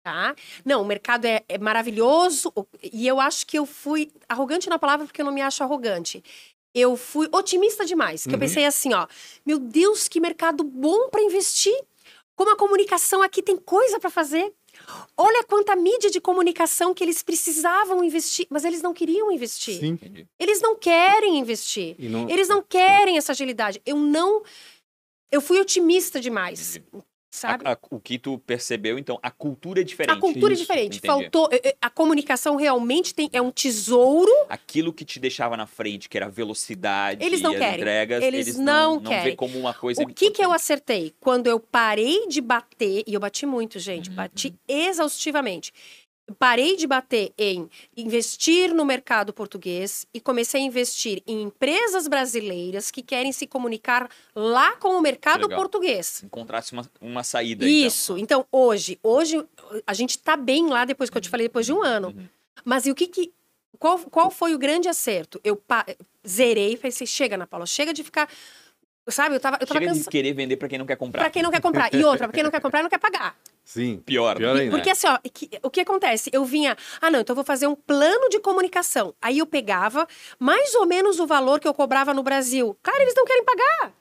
Tá? Não, o mercado é, é, maravilhoso e eu acho que eu fui arrogante na palavra porque eu não me acho arrogante eu fui otimista demais. Que uhum. eu pensei assim, ó, meu Deus, que mercado bom para investir. Como a comunicação aqui tem coisa para fazer. Olha quanta mídia de comunicação que eles precisavam investir, mas eles não queriam investir. Sim. Eles não querem investir. Não... Eles não querem essa agilidade. Eu não. Eu fui otimista demais. Sabe? A, a, o que tu percebeu, então, a cultura é diferente. A cultura Isso, é diferente. entendi. Faltou. eh, eh, A comunicação realmente tem, é um tesouro. Aquilo que te deixava na frente, que era a velocidade Eles não querem. entregas, Eles eles, não não, não vê querem. como uma coisa O que que eu acertei? Quando eu parei de bater, e eu bati muito, gente, Uhum. bati exaustivamente. Parei de bater em investir no mercado português e comecei a investir em empresas brasileiras que querem se comunicar lá com o mercado Legal. português. Encontrasse uma, uma saída, Isso. Então, hoje, hoje a gente tá bem lá depois que eu te falei depois de um ano. Uhum. Mas e o que que qual, qual foi o grande acerto? Eu pa- zerei e assim, chega, Ana Paula, chega de ficar, sabe? Eu tava, eu Então. tava Chega de cansada. querer vender pra quem não quer comprar. Pra quem não quer comprar. E outra, pra quem não quer comprar, não quer pagar. Sim. Pior. Pior ainda. Porque assim, ó, que- o que acontece? Eu vinha, ah, não, então eu vou fazer um plano de comunicação. Aí eu pegava mais ou menos o valor que eu cobrava no Brasil. Cara, eles não querem pagar.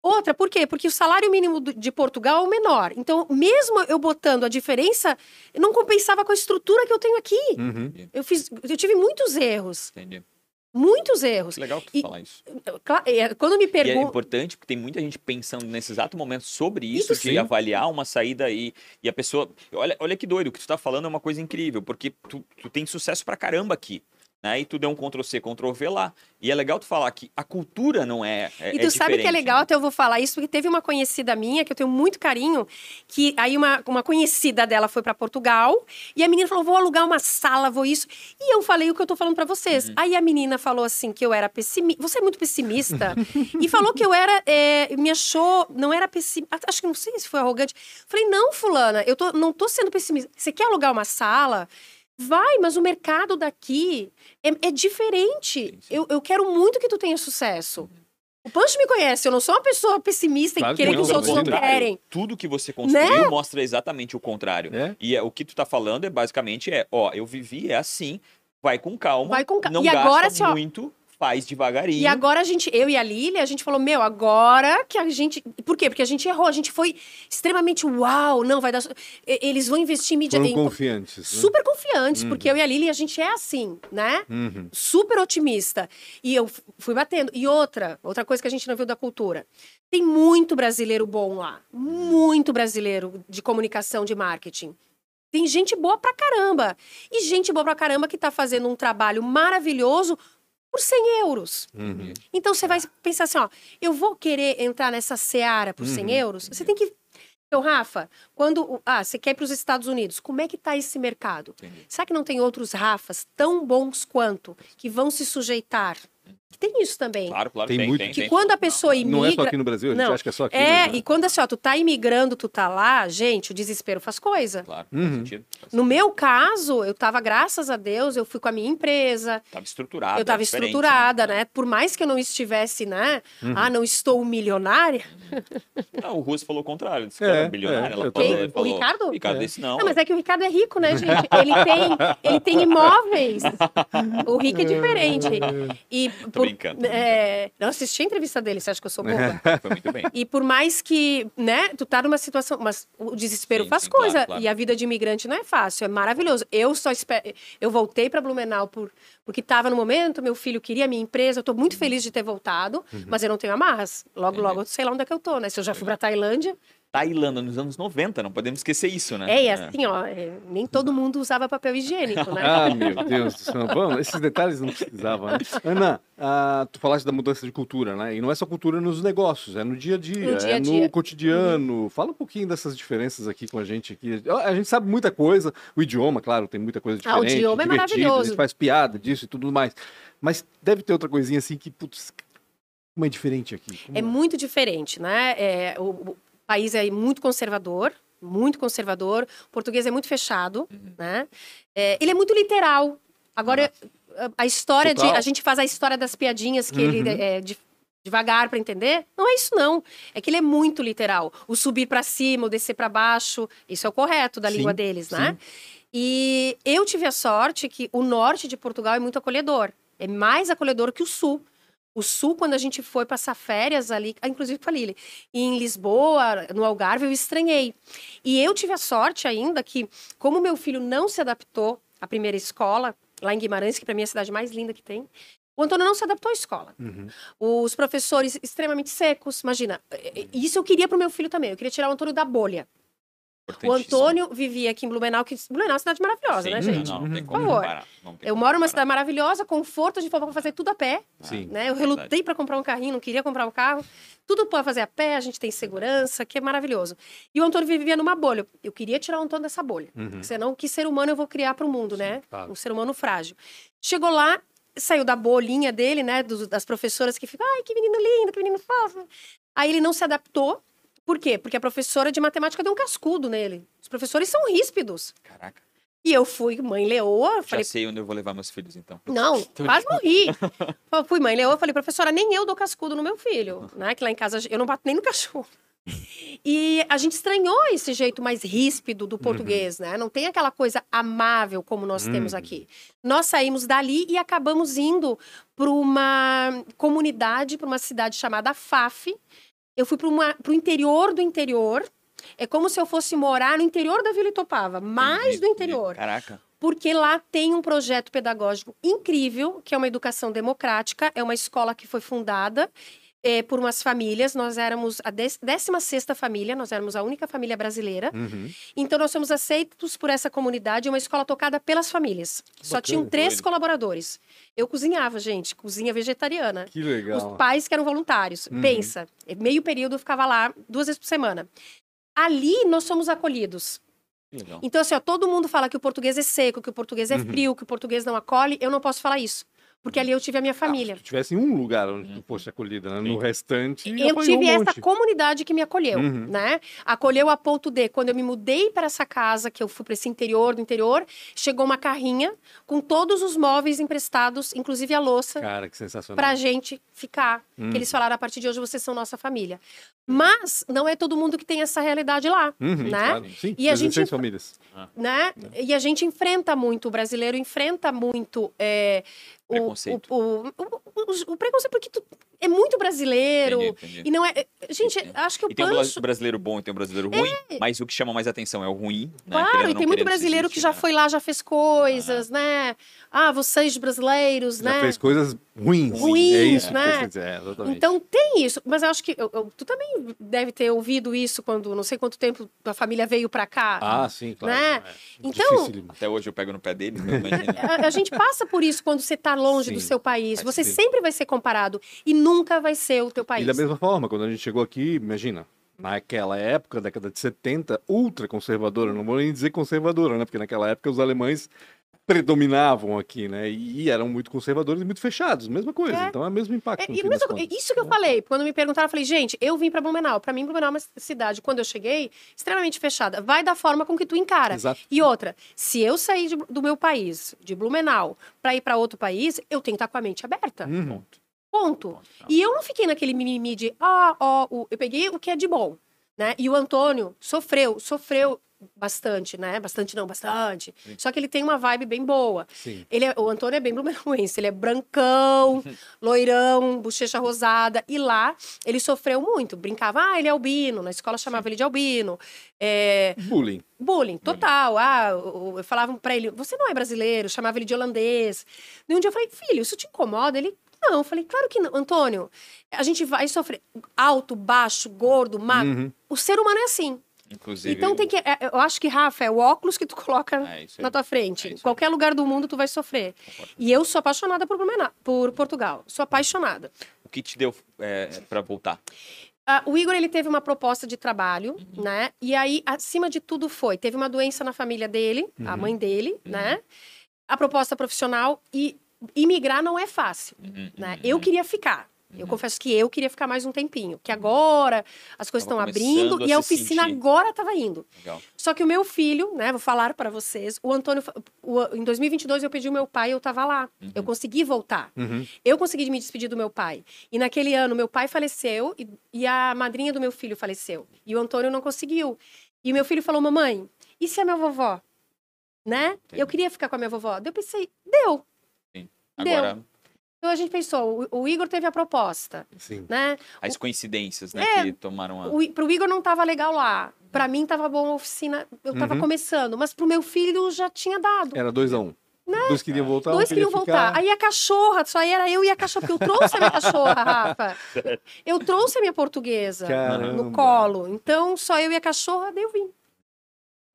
Outra, por quê? Porque o salário mínimo de Portugal é o menor. Então, mesmo eu botando a diferença, não compensava com a estrutura que eu tenho aqui. Uhum. Eu fiz, eu tive muitos erros, Entendi. Muitos erros. Que legal tu E- falar isso. É, Quando me E é perguntam, importante porque tem muita gente pensando nesse exato momento sobre isso, Isso de sim. avaliar uma saída aí. E a pessoa. Olha, olha que doido, o que tu tá falando é uma coisa incrível, porque tu, tu tem sucesso pra caramba aqui. Né? E tu deu um Ctrl-C, Ctrl-V lá. E é legal tu falar que a cultura não é. é E tu é sabe que é legal, né? até eu vou falar isso, porque teve uma conhecida minha, que eu tenho muito carinho, que aí uma, uma conhecida dela foi para Portugal, e a menina falou, vou alugar uma sala, vou isso. E eu falei o que eu tô falando para vocês. Uhum. Aí a menina falou assim, que eu era pessimista, você é muito pessimista, e falou que eu era, é, me achou, não era pessimista, acho que não sei se foi arrogante. Falei, não, fulana, eu tô, não tô sendo pessimista. Você quer alugar uma sala? Vai, mas o mercado daqui é, é diferente. Sim, sim. Eu, eu quero muito que tu tenha sucesso. O Pancho me conhece, eu não sou uma pessoa pessimista Claro e que querer que os outros não querem. Tudo que você construiu Né? mostra exatamente o contrário. É? E é, o que tu tá falando é basicamente é, ó, eu vivi, é assim, vai com calma. Vai com ca- Não E agora, gasta assim, ó, muito, faz devagarinho. E agora a gente, eu e a Lília, a gente falou, meu, agora que a gente. Por quê? Porque a gente errou, a gente foi extremamente uau, não, vai dar. Eles vão investir em mídia. Foram em- confiantes. né? super confiantes, Uhum. porque eu e a Lília, a gente é assim, né? Uhum. super otimista. E eu fui batendo. E outra, outra coisa que a gente não viu da cultura. Tem muito brasileiro bom lá. Muito brasileiro de comunicação, de marketing. Tem gente boa pra caramba. E gente boa pra caramba que tá fazendo um trabalho maravilhoso por 100 euros. Uhum. Então você vai pensar assim, ó, eu vou querer entrar nessa seara por 100 Uhum, euros? Você tem que... Então, Rafa, quando... Ah, você quer ir para os Estados Unidos. Como é que tá esse mercado? Entendi. Será que não tem outros Rafas tão bons quanto que vão se sujeitar? Tem isso também. Claro, claro, Tem tem, muito. tem, Que tem. quando a pessoa Não é só imigra. aqui no Brasil, a gente Não. acha que é só aqui. É, né? e quando assim, ó, tu tá imigrando, tu tá lá, gente, o desespero faz coisa. Claro, Uhum. faz sentido. Faz No meu caso, eu tava, graças a Deus, eu fui com a minha empresa, Tava estruturado. eu tava é diferente, estruturada, né? Por mais que eu não estivesse, né? Uhum. Ah, não estou milionária. Não, o Russo falou o contrário. Ele disse que É, era bilionário. é, ela falou, ele falou, O Ricardo? Ricardo É. disse não. Não, mas é que o Ricardo é rico, né, gente? Ele tem, ele tem imóveis. O rico é diferente. E Tô por, brincando. é, não assisti a entrevista dele, você acha que eu sou boba? Foi muito bem. E por mais que, né, tu tá numa situação, mas o desespero Sim, faz sim, coisa claro, claro. e a vida de imigrante não é fácil, é maravilhoso. Eu só espero, eu voltei para Blumenau por porque estava no momento, meu filho queria a minha empresa, eu tô muito feliz de ter voltado, Uhum. mas eu não tenho amarras. Logo, logo, eu sei lá onde é que eu tô, né? Se eu já fui para Tailândia, Tailândia nos anos 90, não podemos esquecer isso, né? é, e assim, ó, é, nem todo mundo usava papel higiênico, né? Ah, meu Deus do céu. Bom, esses detalhes não precisavam. Né? Ana, ah, tu falaste da mudança de cultura, né? E não é só cultura nos negócios, é no dia a dia, No dia a é dia. no cotidiano. Fala um pouquinho dessas diferenças aqui com a gente. Aqui. A gente sabe muita coisa, o idioma, claro, tem muita coisa Ah, o diferente. idioma é divertida, A maravilhoso. gente faz piada disso e tudo mais. Mas deve ter outra coisinha assim que, putz, como é diferente aqui? Como É muito diferente, né? É, o país é muito conservador, muito conservador. O português é muito fechado, né? É, ele é muito literal. Agora, a, a história de... Total. A gente faz a história das piadinhas que ele Uhum. é de- devagar para entender. Não é isso, não. É que ele é muito literal. O subir para cima, o descer para baixo, isso é o correto da Sim, língua deles, né? E eu tive a sorte que o norte de Portugal é muito acolhedor. É mais acolhedor que o sul. O sul, quando a gente foi passar férias ali, ah, inclusive com a Lili, em Lisboa, no Algarve, eu estranhei. E eu tive a sorte ainda que, como meu filho não se adaptou à primeira escola, lá em Guimarães, que para mim é a cidade mais linda que tem, O Antônio não se adaptou à escola. Uhum. Os professores extremamente secos, imagina. Isso eu queria para o meu filho também. Eu queria tirar o Antônio da bolha. O Antônio vivia aqui em Blumenau, que Blumenau é uma cidade maravilhosa, Sim, né, gente? Não, não tem como Por favor. eu moro numa cidade maravilhosa, conforto, a gente pode fazer tudo a pé. Sim. Né? Eu relutei para comprar um carrinho, não queria comprar um carro. Tudo pode fazer a pé, a gente tem segurança, que é maravilhoso. E o Antônio vivia numa bolha. Eu queria tirar o Antônio dessa bolha. Uhum. Senão, que ser humano eu vou criar para o mundo, né? Claro. Um ser humano frágil. Chegou lá, saiu da bolinha dele, né? das professoras que ficam, ai, que menino lindo, que menino fofo. Aí ele não se adaptou por quê? Porque a professora de matemática deu um cascudo nele. Os professores são ríspidos. Caraca. E eu fui mãe leoa. Falei, Já sei onde eu vou levar meus filhos, então. Não, quase morri. fui mãe leoa, falei, professora, nem eu dou cascudo no meu filho. Né? Que lá em casa eu não bato nem no cachorro. E a gente estranhou esse jeito mais ríspido do português, uhum. né? Não tem aquela coisa amável como nós uhum. temos aqui. Nós saímos dali e acabamos indo para uma comunidade, para uma cidade chamada Faf, eu fui para o interior do interior. É como se eu fosse morar no interior da Vila Itopava, mais do interior. Caraca. Porque lá tem um projeto pedagógico incrível, que é uma educação democrática, é uma escola que foi fundada é, por umas famílias. Nós éramos a 16 família, nós éramos a única família brasileira. Uhum. Então, nós fomos aceitos por essa comunidade, uma escola tocada pelas famílias. Que Só bacana, tinham três doido. colaboradores. Eu cozinhava, gente, cozinha vegetariana. Que legal. Os pais que eram voluntários. Uhum. Pensa, meio período eu ficava lá duas vezes por semana. Ali, nós somos acolhidos. Legal. Então, assim, ó, todo mundo fala que o português é seco, que o português é uhum. frio, que o português não acolhe. Eu não posso falar isso. Porque ali eu tive a minha família. Ah, se tivesse um lugar onde tu fosse acolhida, né? no restante. Eu tive um essa comunidade que me acolheu, uhum. né? Acolheu a ponto de, quando eu me mudei para essa casa, que eu fui para esse interior do interior, chegou uma carrinha com todos os móveis emprestados, inclusive a louça. Cara, que sensacional. Pra gente ficar. Uhum. Que eles falaram, a partir de hoje vocês são nossa família. Mas não é todo mundo que tem essa realidade lá, uhum, né? Claro. Sim, e a gente, famílias. Né? E a gente enfrenta muito, o brasileiro enfrenta muito é, Preconceito. O, o, o, o, preconceito, porque tu é muito brasileiro. Entendi, entendi. E não é. é gente, entendi. acho que o e tem um brasileiro bom e tem um brasileiro ruim, é. mas o que chama mais atenção é o ruim. Né? Claro, e tem muito brasileiro que já né? foi lá, já fez coisas, né? Ah, vocês brasileiros, já né? fez coisas ruins. Ruins, é isso né? É, então tem isso. Mas eu acho que eu, eu, tu também deve ter ouvido isso quando não sei quanto tempo a família veio para cá. Ah, sim, claro. Né? É. Então. Até hoje eu pego no pé dele. a, a gente passa por isso quando você tá longe sim, do seu país. Você sim. sempre vai ser comparado e nunca vai ser o teu país. E da mesma forma, quando a gente chegou aqui, imagina, naquela época, década de 70, ultra conservadora, não vou nem dizer conservadora, né? Porque naquela época os alemães predominavam aqui, né? E eram muito conservadores e muito fechados, mesma coisa. É. Então é o mesmo impacto. É, mesmo, isso que eu falei, quando me perguntaram, eu falei, gente, eu vim para Blumenau. Para mim, Blumenau é uma cidade, quando eu cheguei, extremamente fechada. Vai da forma com que tu encara. Exato. E outra, se eu sair de, do meu país, de Blumenau, para ir para outro país, eu tenho que estar com a mente aberta. Uhum. Ponto. E eu não fiquei naquele mimimi de, ah, ó, eu peguei o que é de bom. Né? E o Antônio sofreu, sofreu bastante, né? Bastante não, bastante. Sim. Só que ele tem uma vibe bem boa. Sim. Ele é, o Antônio é bem blumenauense, ele é brancão, loirão, bochecha rosada. E lá ele sofreu muito. Brincava, ah, ele é albino. Na escola chamava Sim. ele de albino. É... Bullying. Bullying, total. Bullying. Ah, eu, falava pra ele, você não é brasileiro, chamava ele de holandês. E um dia eu falei, filho, isso te incomoda? Ele, não, eu falei, claro que não. Antônio, a gente vai sofrer alto, baixo, gordo, magro. Uhum. O ser humano é assim. Inclusive. Então tem que. É, eu acho que, Rafa, é o óculos que tu coloca é na tua frente. É qualquer lugar do mundo tu vai sofrer. E eu sou apaixonada por, por Portugal. Sou apaixonada. O que te deu é, para voltar? Uh, o Igor ele teve uma proposta de trabalho, uhum. né? E aí, acima de tudo, foi: teve uma doença na família dele, uhum. a mãe dele, uhum. né? A proposta profissional e imigrar não é fácil, uhum. né? Uhum. Eu queria ficar. Eu uhum. confesso que eu queria ficar mais um tempinho, que agora as coisas estão abrindo a e a oficina sentir. agora estava indo. Legal. Só que o meu filho, né, vou falar para vocês, o Antônio, o, em 2022 eu pedi o meu pai, eu estava lá. Uhum. Eu consegui voltar. Uhum. Eu consegui me despedir do meu pai. E naquele ano meu pai faleceu e, e a madrinha do meu filho faleceu. E o Antônio não conseguiu. E o meu filho falou: "Mamãe, e se a minha vovó?" Né? Eu queria ficar com a minha vovó. Daí eu pensei: "Deu." Sim. Agora Deu. Então a gente pensou, o, o Igor teve a proposta, Sim. né? As o, coincidências, né, é, que tomaram a... O, pro Igor não tava legal lá. Para mim tava bom a oficina, eu tava uhum. começando, mas pro meu filho já tinha dado. Era dois a um. Né? Dois queriam voltar, Dois queriam ficar. voltar. Aí a cachorra, só aí era eu e a cachorra, porque eu trouxe a minha cachorra, Rafa. Eu trouxe a minha portuguesa Caramba. no colo. Então, só eu e a cachorra, daí eu vim.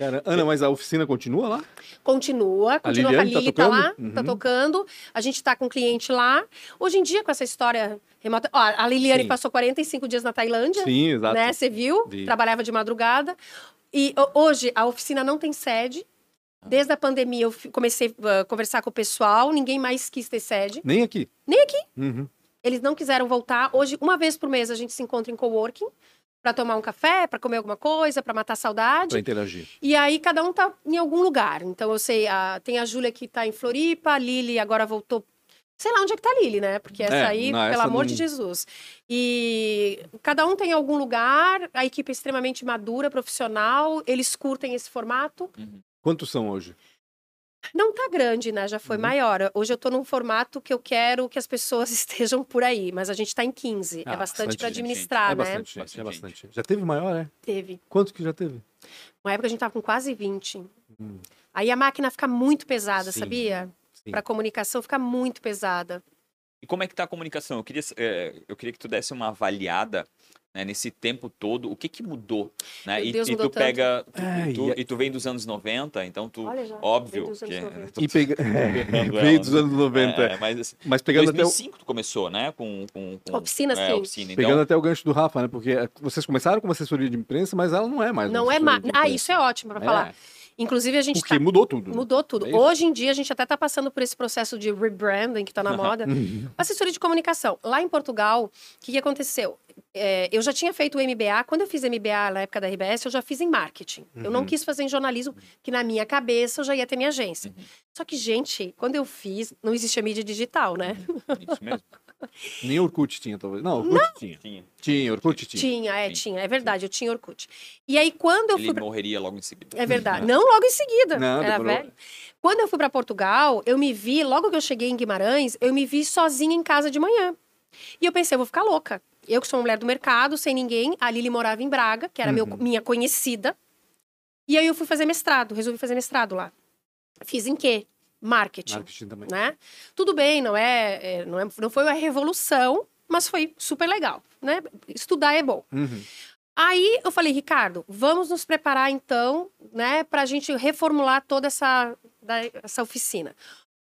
Cara, Ana, mas a oficina continua lá? Continua, continua a Lili, tá tá, lá, tocando? tá Uhum. tocando. A gente tá com cliente lá. Hoje em dia, com essa história remota. Ó, a Liliane Sim. passou 45 dias na Tailândia, Sim, exato. né? Você viu? Vi. Trabalhava de madrugada. E ho- hoje a oficina não tem sede. Desde a pandemia eu comecei a conversar com o pessoal, ninguém mais quis ter sede. Nem aqui. Nem aqui. Uhum. Eles não quiseram voltar. Hoje, uma vez por mês, a gente se encontra em coworking para tomar um café, para comer alguma coisa, para matar saudade. Pra interagir. E aí cada um tá em algum lugar. Então eu sei, a- tem a Júlia que tá em Floripa, a Lili agora voltou. Sei lá onde é que tá a Lili, né? Porque essa É, aí, não, pelo essa amor não- de Jesus. E cada um tem algum lugar, a equipe é extremamente madura, profissional, eles curtem esse formato. Quantos são hoje? Não tá grande, né? Já foi Uhum. maior. Hoje eu tô num formato que eu quero que as pessoas estejam por aí, mas a gente tá em 15. Ah, é bastante bastante para gente. administrar, é né? bastante, gente, é Bastante bastante. Já teve maior, é? Teve. Quanto que já teve? Uma época a gente tava com quase 20. Hum. Aí a máquina fica muito pesada, Sim. sabia? Para comunicação fica muito pesada. E como é que tá a comunicação? Eu queria, eh, eu queria que tu desse uma avaliada né, nesse tempo todo. O que que mudou? Né? E, Deus, e mudou tu pega... Tu, É, tu- e e tu vem dos anos 90, então tu... Olha já, óbvio veio dos anos que... 90. E pega... Pegando Veio ela, dos anos 90. É, mas assim, Mas pegando até, o... 2005 tu começou, né? Com, com, com Oficina, é, sim. oficina. Então, pegando até o gancho do Rafa, né? Porque vocês começaram com uma assessoria de imprensa, mas ela não é mais uma Não é mais. Ah, isso é ótimo para É, falar. Inclusive, a gente Porque tá... mudou tudo. né? mudou tudo. É? Hoje em dia, a gente até está passando por esse processo de rebranding que está na moda. Uhum. Assessoria de comunicação. Lá em Portugal, o que, que aconteceu? É, eu já tinha feito o MBA. Quando eu fiz MBA na época da RBS, eu já fiz em marketing. Eu não Uhum. quis fazer em jornalismo, que na minha cabeça eu já ia ter minha agência. Uhum. Só que, gente, quando eu fiz, não existia mídia digital, né? Isso mesmo. Nem Orkut tinha, talvez. Não, Orkut tinha. Tinha. Tinha, Orkut tinha. Tinha, é, Sim. tinha. É verdade, eu tinha Orkut. E aí, quando eu Ele fui. pra- morreria logo em seguida. É verdade. Não logo em seguida. Não, Era demorou. velho. Quando eu fui para Portugal, eu me vi, logo que eu cheguei em Guimarães, eu me vi sozinha em casa de manhã. E eu pensei, eu vou ficar louca. Eu que sou uma mulher do mercado, sem ninguém, a Lili morava em Braga, que era meu- Uhum. minha conhecida. E aí eu fui fazer mestrado, resolvi fazer mestrado lá. Fiz em quê? Marketing, Marketing também. né? Tudo bem, não é, é, não é, não foi uma revolução, mas foi super legal, né? Estudar é bom. Uhum. Aí eu falei, Ricardo, vamos nos preparar então, né, para a gente reformular toda essa, da- essa oficina.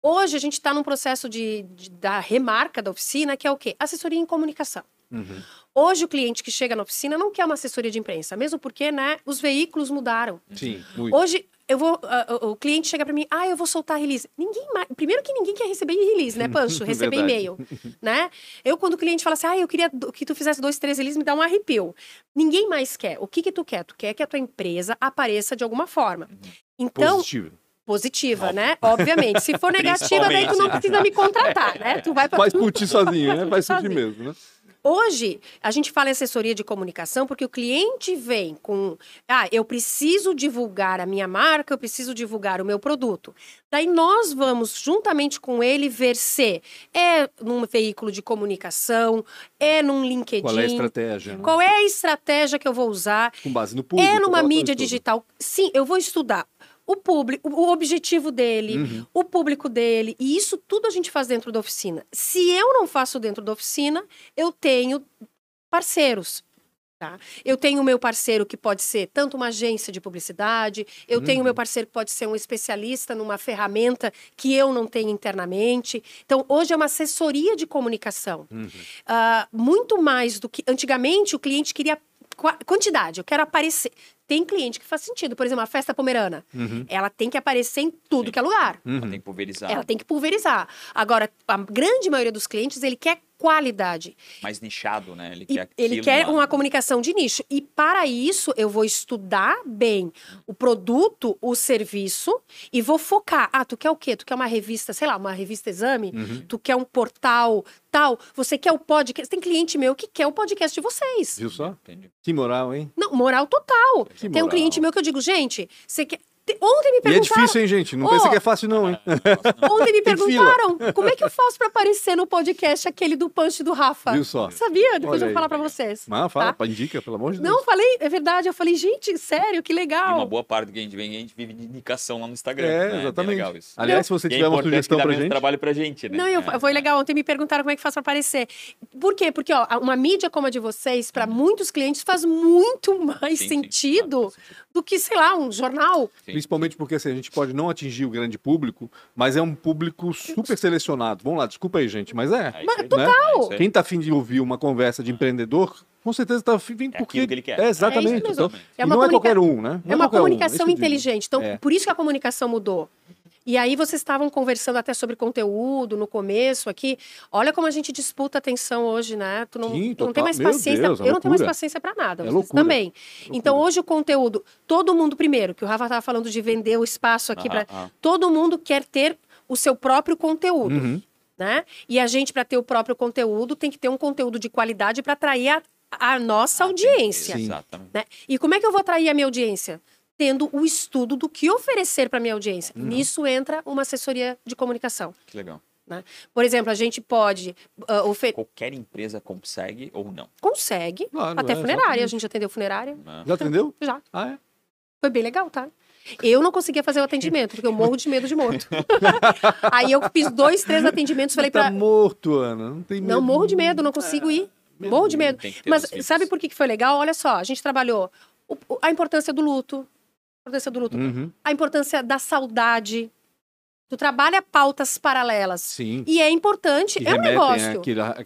Hoje a gente está num processo de, de- da remarca da oficina, que é o quê? Assessoria em comunicação. Uhum. Hoje o cliente que chega na oficina não quer uma assessoria de imprensa, mesmo porque, né, os veículos mudaram. Sim, muito. Hoje eu vou, ah, o- cliente chega para mim, ah, eu vou soltar release. Ninguém mais, primeiro que ninguém quer receber release, né, Pancho? Receber e-mail, né? Eu quando o cliente fala assim, ah, eu queria que tu fizesse dois, três releases, me dá um arrepio. Ninguém mais quer. O que que tu quer? Tu quer que a tua empresa apareça de alguma forma. Então, Positivo. positiva, Óbvio. né? Obviamente. Se for negativa, daí tu não precisa me contratar, né? Tu vai pra Faz por ti sozinho, né? Ti Sozinho. mesmo, né? Hoje, a gente fala em assessoria de comunicação porque o cliente vem com, ah, eu preciso divulgar a minha marca, eu preciso divulgar o meu produto. Daí nós vamos, juntamente com ele, ver se é num veículo de comunicação, é num LinkedIn. Qual é a estratégia? Qual é a estratégia que eu vou usar? Com base no público. é numa aquela mídia digital. Sim, eu vou estudar o público, o objetivo dele, Uhum. o público dele. E isso tudo a gente faz dentro da oficina. Se eu não faço dentro da oficina, eu tenho parceiros. Tá? Eu tenho o meu parceiro que pode ser tanto uma agência de publicidade, eu tenho o meu parceiro que pode ser um especialista numa ferramenta que eu não tenho internamente. Então, hoje é uma assessoria de comunicação. Uhum. Ah, muito mais do que. Antigamente, o cliente queria qua- quantidade, eu quero aparecer. Tem cliente que faz sentido, por exemplo, a festa pomerana. Uhum. Ela tem que aparecer em tudo Sim. que é lugar. Uhum. Tem que pulverizar. Ela tem que pulverizar. Agora, a grande maioria dos clientes, ele quer qualidade. Mais nichado, né? Ele quer ele quer lá. uma comunicação de nicho. E para isso, eu vou estudar bem o produto, o serviço e vou focar. Ah, tu quer o quê? Tu quer uma revista, sei lá, uma revista exame? Uhum. Tu quer um portal tal? Você quer o podcast? Tem cliente meu que quer o podcast de vocês. Viu só? Entendi. Que moral, hein? Não, moral total. Que Tem um moral. cliente meu que eu digo, gente, você quer. Ontem me perguntaram. E é difícil, hein, gente? Não oh, pensa que é fácil, não, hein? Ontem me perguntaram como é que eu faço pra aparecer no podcast aquele do punch do Rafa. Viu só? Sabia? Depois Olha eu vou falar pra vocês. Mas fala, tá? indica, pelo amor de Deus. Não, falei, é verdade. Eu falei, gente, sério, que legal. E uma boa parte do que a gente vem, a gente vive de indicação lá no Instagram. É, né? exatamente. legal isso. Aliás, se você tiver uma sugestão pra gente. trabalho pra gente, né? Não, eu, é. foi legal. Ontem me perguntaram como é que faz pra aparecer. Por quê? Porque, ó, uma mídia como a de vocês, pra uhum. muitos clientes, faz muito mais sim, sentido sim, do que, sei lá, um jornal. Sim. Principalmente porque assim, a gente pode não atingir o grande público, mas é um público super selecionado. Vamos lá, desculpa aí, gente, mas é. é mas, né? total. Quem tá afim de ouvir uma conversa de empreendedor, com certeza está vindo é porque que ele quer. É exatamente. É então, é uma não comunica... é qualquer um, né? Não é uma comunicação um, inteligente. Então, é. por isso que a comunicação mudou. E aí vocês estavam conversando até sobre conteúdo no começo aqui. Olha como a gente disputa atenção hoje, né? Tu não, Sim, tu não tem mais paciência. Deus, eu não tenho mais paciência para nada. É vocês também. Então hoje o conteúdo, todo mundo primeiro, que o Rafa estava falando de vender o espaço aqui para todo mundo quer ter o seu próprio conteúdo. Uhum. Né? E a gente, para ter o próprio conteúdo, tem que ter um conteúdo de qualidade para atrair a, a nossa ah, audiência. Exatamente. Né? E como é que eu vou atrair a minha audiência? Tendo o estudo do que oferecer para minha audiência. Uhum. Nisso entra uma assessoria de comunicação. Que legal. Né? Por exemplo, a gente pode uh, oferecer. Qualquer empresa consegue ou não? Consegue. Claro, Até é, funerária. Exatamente. A gente atendeu funerária. Ah. Já atendeu? Já. Ah, é? Foi bem legal, tá? Eu não conseguia fazer o atendimento, porque eu morro de medo de morto. Aí eu fiz dois, três atendimentos, falei tá pra... morto, Ana, não tem medo. Não, morro de medo, não consigo ir. É, morro de medo. Mas sabe por que foi legal? Olha só, a gente trabalhou a importância do luto, importância do luto, uhum. a importância da saudade. Tu trabalha pautas paralelas. Sim. E é importante, que é um negócio.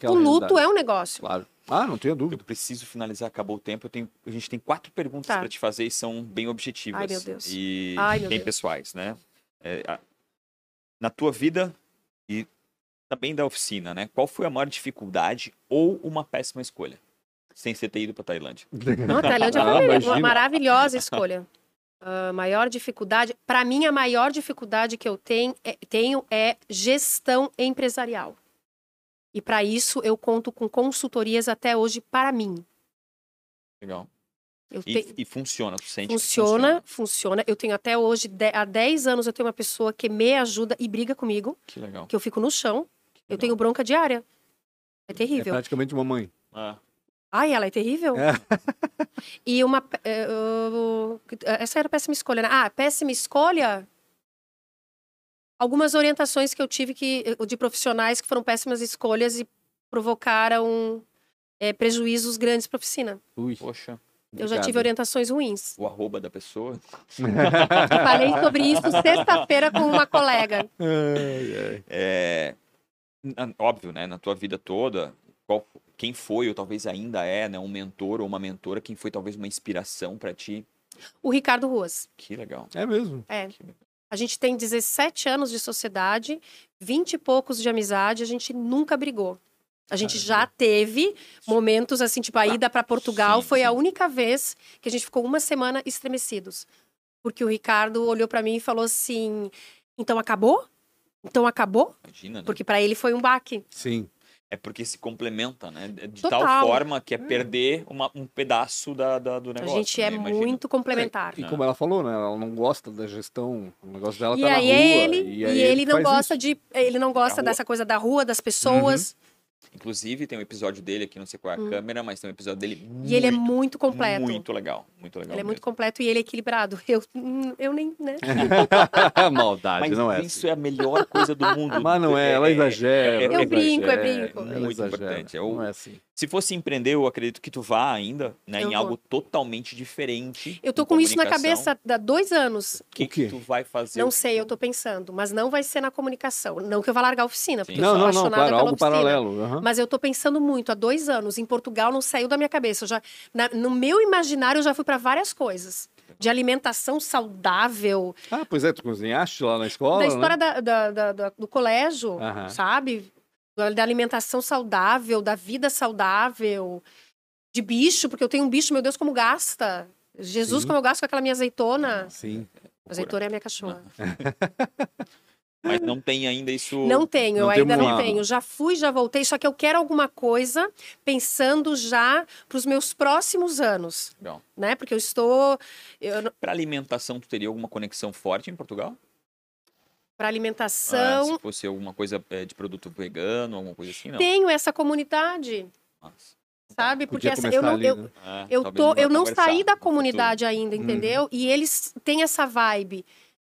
o luto realidade. é um negócio. Claro. Ah, não tenho dúvida. Eu preciso finalizar, acabou o tempo. Tenho, a gente tem quatro perguntas tá. para te fazer e são bem objetivas. Ai, meu Deus. E Ai, meu bem Deus. pessoais, né? É, a, na tua vida e também da oficina, né? Qual foi a maior dificuldade ou uma péssima escolha? Sem você ter ido para Tailândia. Não, a Tailândia foi ah, uma maravilhosa escolha. Uh, maior dificuldade, para mim a maior dificuldade que eu tenho é, tenho é gestão empresarial. E para isso eu conto com consultorias até hoje para mim. Legal. E, te... e, funciona, tu sente funciona, funciona, funciona. Eu tenho até hoje, de... há 10 anos, eu tenho uma pessoa que me ajuda e briga comigo. Que legal. Que eu fico no chão. Eu tenho bronca diária. É terrível. É praticamente uma mãe. Ah. Ai, ela é terrível? É. E uma. Uh, essa era péssima escolha, né? Ah, péssima escolha. Algumas orientações que eu tive que, de profissionais que foram péssimas escolhas e provocaram é, prejuízos grandes para a oficina. Ui, poxa. Eu já tive orientações ruins. O arroba da pessoa. falei sobre isso sexta-feira com uma colega. É, óbvio, né? Na tua vida toda, qual, quem foi ou talvez ainda é, né, um mentor ou uma mentora, quem foi talvez uma inspiração para ti? O Ricardo Ruas. Que legal. É mesmo. É. A gente tem 17 anos de sociedade, 20 e poucos de amizade, a gente nunca brigou. A gente já teve momentos assim, tipo a ida para Portugal sim, foi sim. a única vez que a gente ficou uma semana estremecidos. Porque o Ricardo olhou para mim e falou assim: "Então acabou? Então acabou?" Imagina, né? Porque para ele foi um baque. Sim é porque se complementa, né? De Total. tal forma que é hum. perder uma, um pedaço da, da, do negócio. A gente é né? muito complementar. É, e como ela falou, né? Ela não gosta da gestão, o negócio dela e tá aí na rua. Ele, e, aí e ele, ele não gosta isso. de. Ele não gosta dessa coisa da rua, das pessoas. Uhum. Inclusive, tem um episódio dele aqui, não sei qual é a hum. câmera, mas tem um episódio dele muito, E ele é muito completo. Muito legal, muito legal. Ele é muito completo e ele é equilibrado. Eu, hum, eu nem, né? Maldade, mas não é isso assim. é a melhor coisa do mundo. mas não é, ela exagera. É, é, eu brinco, é brinco. É muito importante. É não é assim. Se fosse empreender, eu acredito que tu vá ainda né, em vou. algo totalmente diferente. Eu tô com isso na cabeça há dois anos. O que, o que tu vai fazer? Não sei, eu tô pensando, mas não vai ser na comunicação. Não que eu vá largar a oficina, porque não, eu sou não, apaixonada não, claro, pela algo oficina. paralelo. Uhum. Mas eu tô pensando muito há dois anos. Em Portugal não saiu da minha cabeça. Eu já, na, no meu imaginário eu já fui para várias coisas de alimentação saudável. Ah, pois é, tu cozinhaste lá na escola? Da história né? da, da, da, do colégio, uhum. sabe? Da alimentação saudável, da vida saudável, de bicho, porque eu tenho um bicho, meu Deus, como gasta. Jesus, Sim. como eu gasto com aquela minha azeitona. Sim. Azeitona é a minha cachorra. Mas não tem ainda isso. Não tenho, Não eu ainda não tenho. Já fui, já voltei, só que eu quero alguma coisa pensando já para os meus próximos anos, Legal. né? Porque eu estou eu, Para alimentação, tu teria alguma conexão forte em Portugal? Para Ah, alimentação. se fosse alguma coisa é, de produto vegano, alguma coisa assim, não. tenho essa comunidade, Mas, sabe? Porque essa, eu não, ali, eu, né? é, eu, tô, eu não saí da comunidade ainda, entendeu? E eles têm essa vibe.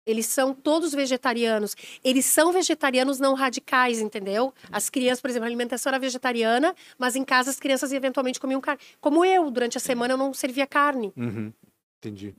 Eles são todos vegetarianos. Eles são vegetarianos não radicais, entendeu? As crianças, por exemplo, a alimentação era vegetariana, mas em casa as crianças eventualmente comiam carne. Como eu, durante a semana eu não servia carne. Uhum. Entendi.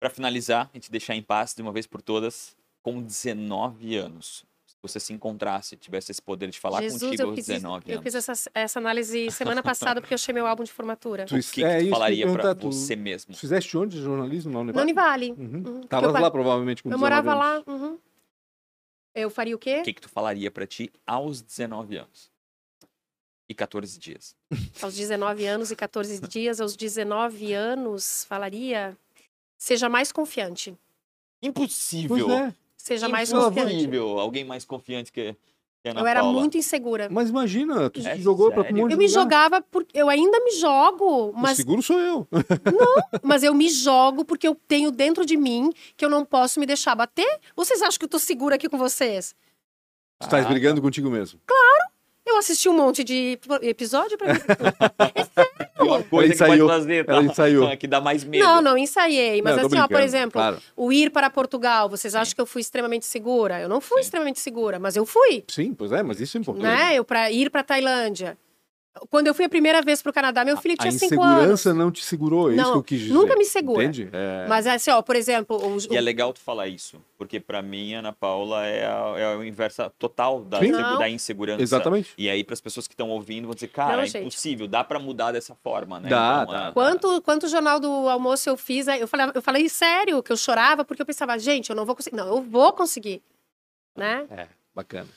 Para finalizar, a gente deixar em paz de uma vez por todas, com 19 anos. Se você se encontrasse, tivesse esse poder de falar Jesus, contigo eu aos fiz, 19 eu anos. fiz essa, essa análise semana passada porque eu achei meu álbum de formatura. Tu- O que, É que eu tu ia falaria para você mesmo? Tu fizeste onde jornalismo na Na Univale? Univale. Uhum. Uhum. Eu pa- lá provavelmente com Eu 19 morava lá. uhum. Eu faria o quê? O que, que tu falaria para ti aos 19 anos? E 14 dias. Aos 19 anos e 14 dias, aos 19 anos, falaria. Seja mais confiante. Impossível! Pois é. Seja mais confiante. Alguém mais confiante que, que a Ana Eu era Paula. muito insegura. Mas imagina, tu É se jogou pra sério? monte de Eu me lugar. jogava porque eu ainda me jogo, O mas, seguro sou eu. mas eu me jogo porque eu tenho dentro de mim que eu não posso me deixar bater. Vocês acham que eu tô segura aqui com vocês? Tu estás Ah, brigando contigo mesmo. Eu assisti um monte de episódio pra mim. Pior coisa que ensaiou. pode fazer, tá? Ensaiou. que dá mais medo. Não, não ensaiei. Mas Não, assim, ó, por exemplo, Claro. o ir para Portugal, vocês acham que eu fui extremamente segura? Eu não fui Sim. extremamente segura, mas eu fui. Sim, pois é, mas isso é importante. né? Eu para ir para Tailândia. Quando eu fui a primeira vez para o Canadá, meu filho A tinha cinco anos. insegurança não te segurou, é isso Não, que eu quis dizer. nunca me segura. Entende? É. Mas assim, ó, por exemplo, o, E é legal tu falar isso, porque pra mim, Ana Paula é a, é a inversa total da, Não. da insegurança. Exatamente. E aí, para as pessoas que estão ouvindo, vão dizer, cara, Não, é gente. impossível, dá pra mudar dessa forma, né? Dá, Então, dá. é- Quanto, quanto jornal do almoço eu fiz, aí eu falei, eu falei sério que eu chorava porque eu pensava, gente, eu não vou conseguir. Não, eu vou conseguir. Né? É, bacana.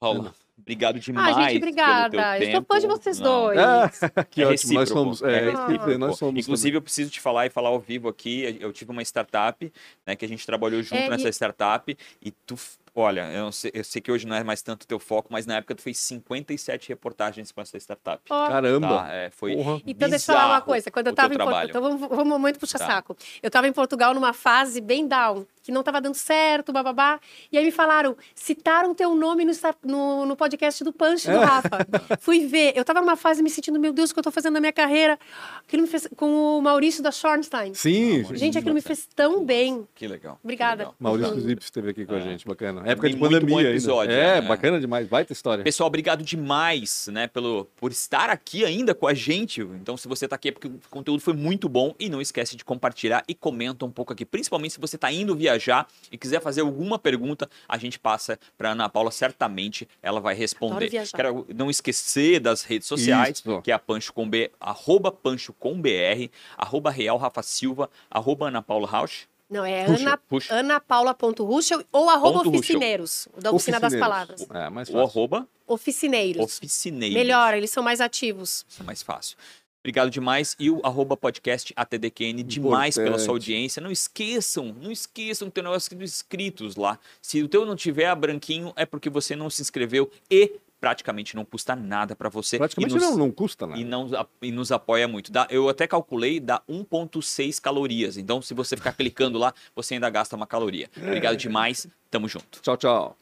Paula, obrigado demais. Ah, gente, pelo obrigada. teu Eu sou tempo. fã de vocês Não, dois. Ah, que É ótimo. Nós somos. é É, nós somos. Inclusive, eu preciso te falar e falar ao vivo aqui. Eu tive uma startup, né, que a gente trabalhou junto É, nessa e- startup. E tu, olha, eu, sei, eu sei que hoje não é mais tanto teu foco, mas na época tu fez 57 reportagens com essa startup. Ó, Caramba. Tá, é, foi Porra. Então, deixa eu falar uma coisa. Quando eu tava em Portugal. Então, vamos, vamos muito puxar Tá. saco. Eu tava em Portugal numa fase bem down, que não tava dando certo, bababá. E aí me falaram, citaram teu nome no, no, no podcast do Punch É. do Rafa. Fui ver. Eu tava numa fase me sentindo, meu Deus, o que eu tô fazendo na minha carreira. Aquilo me fez, com o Maurício da Schornstein. Sim. Gente, aquilo me fez tão bem. Que legal. que Obrigada. legal. Maurício Zip esteve aqui com a É. gente, bacana. Época de muito bom pandemia episódio, É, né? bacana demais, baita história. Pessoal, obrigado demais, né, pelo por estar aqui ainda com a gente. Então, se você tá aqui é porque o conteúdo foi muito bom e não esquece de compartilhar e comenta um pouco aqui, principalmente se você tá indo viajar e quiser fazer alguma pergunta, a gente passa para Ana Paula, certamente ela vai responder. Quero não esquecer das redes sociais, Isso. que é a Pancho com B, arroba Pancho com BR, arroba Real Rafa Silva, arroba Ana Paula Rausch. Não, é Puxa, Ana, puxa. anapaula.ruschel ou arroba Ponto Ruschel. oficineiros, da Oficina das. Palavras. É, mais O fácil. arroba Oficineiros. Oficineiros. Melhor, eles são mais ativos. É mais fácil. Obrigado demais. E o arroba podcast ATDQN demais pela sua audiência. Não esqueçam, não esqueçam que tem um negócio dos inscritos lá. Se o teu não tiver a branquinho, é porque você não se inscreveu e praticamente não custa nada para você. Praticamente e nos, não, não custa nada. E, não, e nos apoia muito. Dá, eu até calculei, dá 1,6 calorias. Então, se você ficar clicando lá, você ainda gasta uma caloria. Obrigado demais. Tamo junto. Tchau, tchau.